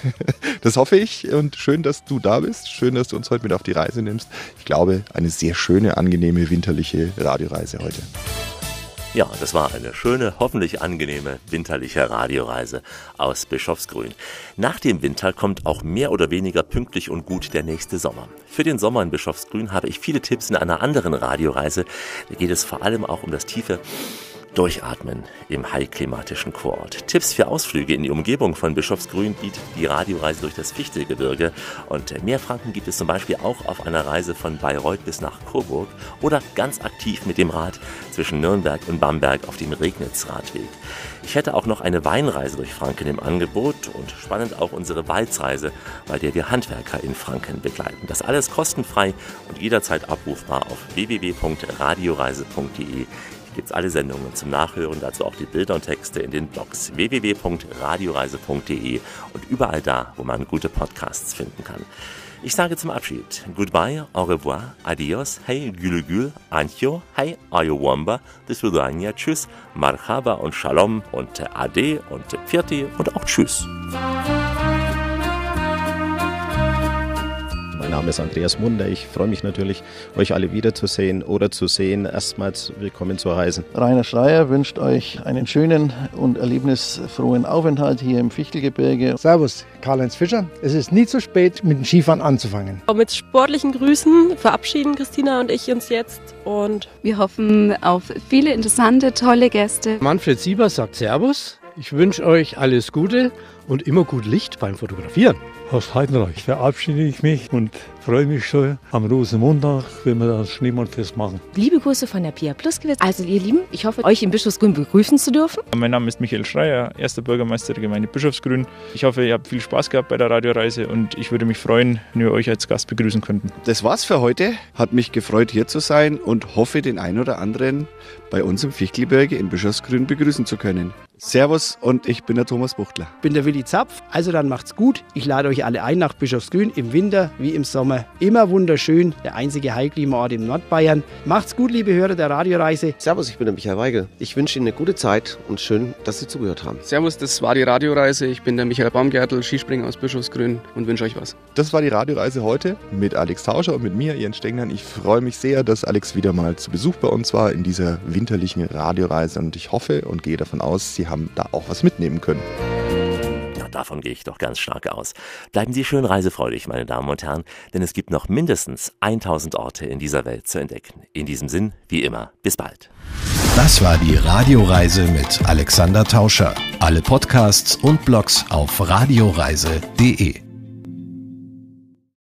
Das hoffe ich und schön, dass du da bist. Schön, dass du uns heute mit auf die Reise nimmst. Ich glaube, eine sehr schöne, angenehme, winterliche Radioreise heute. Ja, das war eine schöne, hoffentlich angenehme winterliche Radioreise aus Bischofsgrün. Nach dem Winter kommt auch mehr oder weniger pünktlich und gut der nächste Sommer. Für den Sommer in Bischofsgrün habe ich viele Tipps in einer anderen Radioreise. Da geht es vor allem auch um das tiefe Durchatmen im heilklimatischen Kurort. Tipps für Ausflüge in die Umgebung von Bischofsgrün bietet die Radioreise durch das Fichtelgebirge. Und mehr Franken gibt es zum Beispiel auch auf einer Reise von Bayreuth bis nach Coburg oder ganz aktiv mit dem Rad zwischen Nürnberg und Bamberg auf dem Regnitz-Radweg. Ich hätte auch noch eine Weinreise durch Franken im Angebot und spannend auch unsere Walzreise, bei der wir Handwerker in Franken begleiten. Das alles kostenfrei und jederzeit abrufbar auf www.radioreise.de gibt es alle Sendungen zum Nachhören, dazu auch die Bilder und Texte in den Blogs www.radioreise.de und überall da, wo man gute Podcasts finden kann. Ich sage zum Abschied Goodbye, au revoir, adios, hey, gülü gül, ancho, hey, ayowamba, das Vidania, tschüss, marhaba und shalom und ade und pfiati und auch tschüss. Mein Name ist Andreas Munder. Ich freue mich natürlich, euch alle wiederzusehen oder zu sehen. Erstmals willkommen zu heißen. Rainer Schreier wünscht euch einen schönen und erlebnisfrohen Aufenthalt hier im Fichtelgebirge. Servus, Karl-Heinz Fischer. Es ist nie zu spät, mit dem Skifahren anzufangen. Mit sportlichen Grüßen verabschieden Christina und ich uns jetzt und Wir hoffen auf viele interessante, tolle Gäste. Manfred Sieber sagt Servus. Ich wünsche euch alles Gute und immer gut Licht beim Fotografieren. Aus Heidenreich verabschiede ich mich und freue mich schon am Rosenmontag, wenn wir das Schneemannfest machen. Liebe Grüße von der Pia Pluskewitz. Also ihr Lieben, ich hoffe, euch in Bischofsgrün begrüßen zu dürfen. Mein Name ist Michael Schreier, erster Bürgermeister der Gemeinde Bischofsgrün. Ich hoffe, ihr habt viel Spaß gehabt bei der Radioreise und ich würde mich freuen, wenn wir euch als Gast begrüßen könnten. Das war's für heute. Hat mich gefreut, hier zu sein und hoffe, den einen oder anderen bei uns im Fichtelgebirge in Bischofsgrün begrüßen zu können. Servus und ich bin der Thomas Buchtler. bin der Willi Zapf. Also dann macht's gut. Ich lade euch alle ein nach Bischofsgrün im Winter wie im Sommer. Immer wunderschön. Der einzige Heilklimaort im Nordbayern. Macht's gut, liebe Hörer der Radioreise. Servus, ich bin der Michael Weigel. Ich wünsche Ihnen eine gute Zeit und schön, dass Sie zugehört haben. Servus, das war die Radioreise. Ich bin der Michael Baumgärtel, Skispringer aus Bischofsgrün und wünsche euch was. Das war die Radioreise heute mit Alex Tauscher und mit mir, Jens Stengern. Ich freue mich sehr, dass Alex wieder mal zu Besuch bei uns war in dieser winterlichen Radioreise und ich hoffe und gehe davon aus, Sie haben da auch was mitnehmen können. Davon gehe ich doch ganz stark aus. Bleiben Sie schön reisefreudig, meine Damen und Herren, denn es gibt noch mindestens 1000 Orte in dieser Welt zu entdecken. In diesem Sinn, wie immer, bis bald. Das war die Radioreise mit Alexander Tauscher. Alle Podcasts und Blogs auf radioreise.de.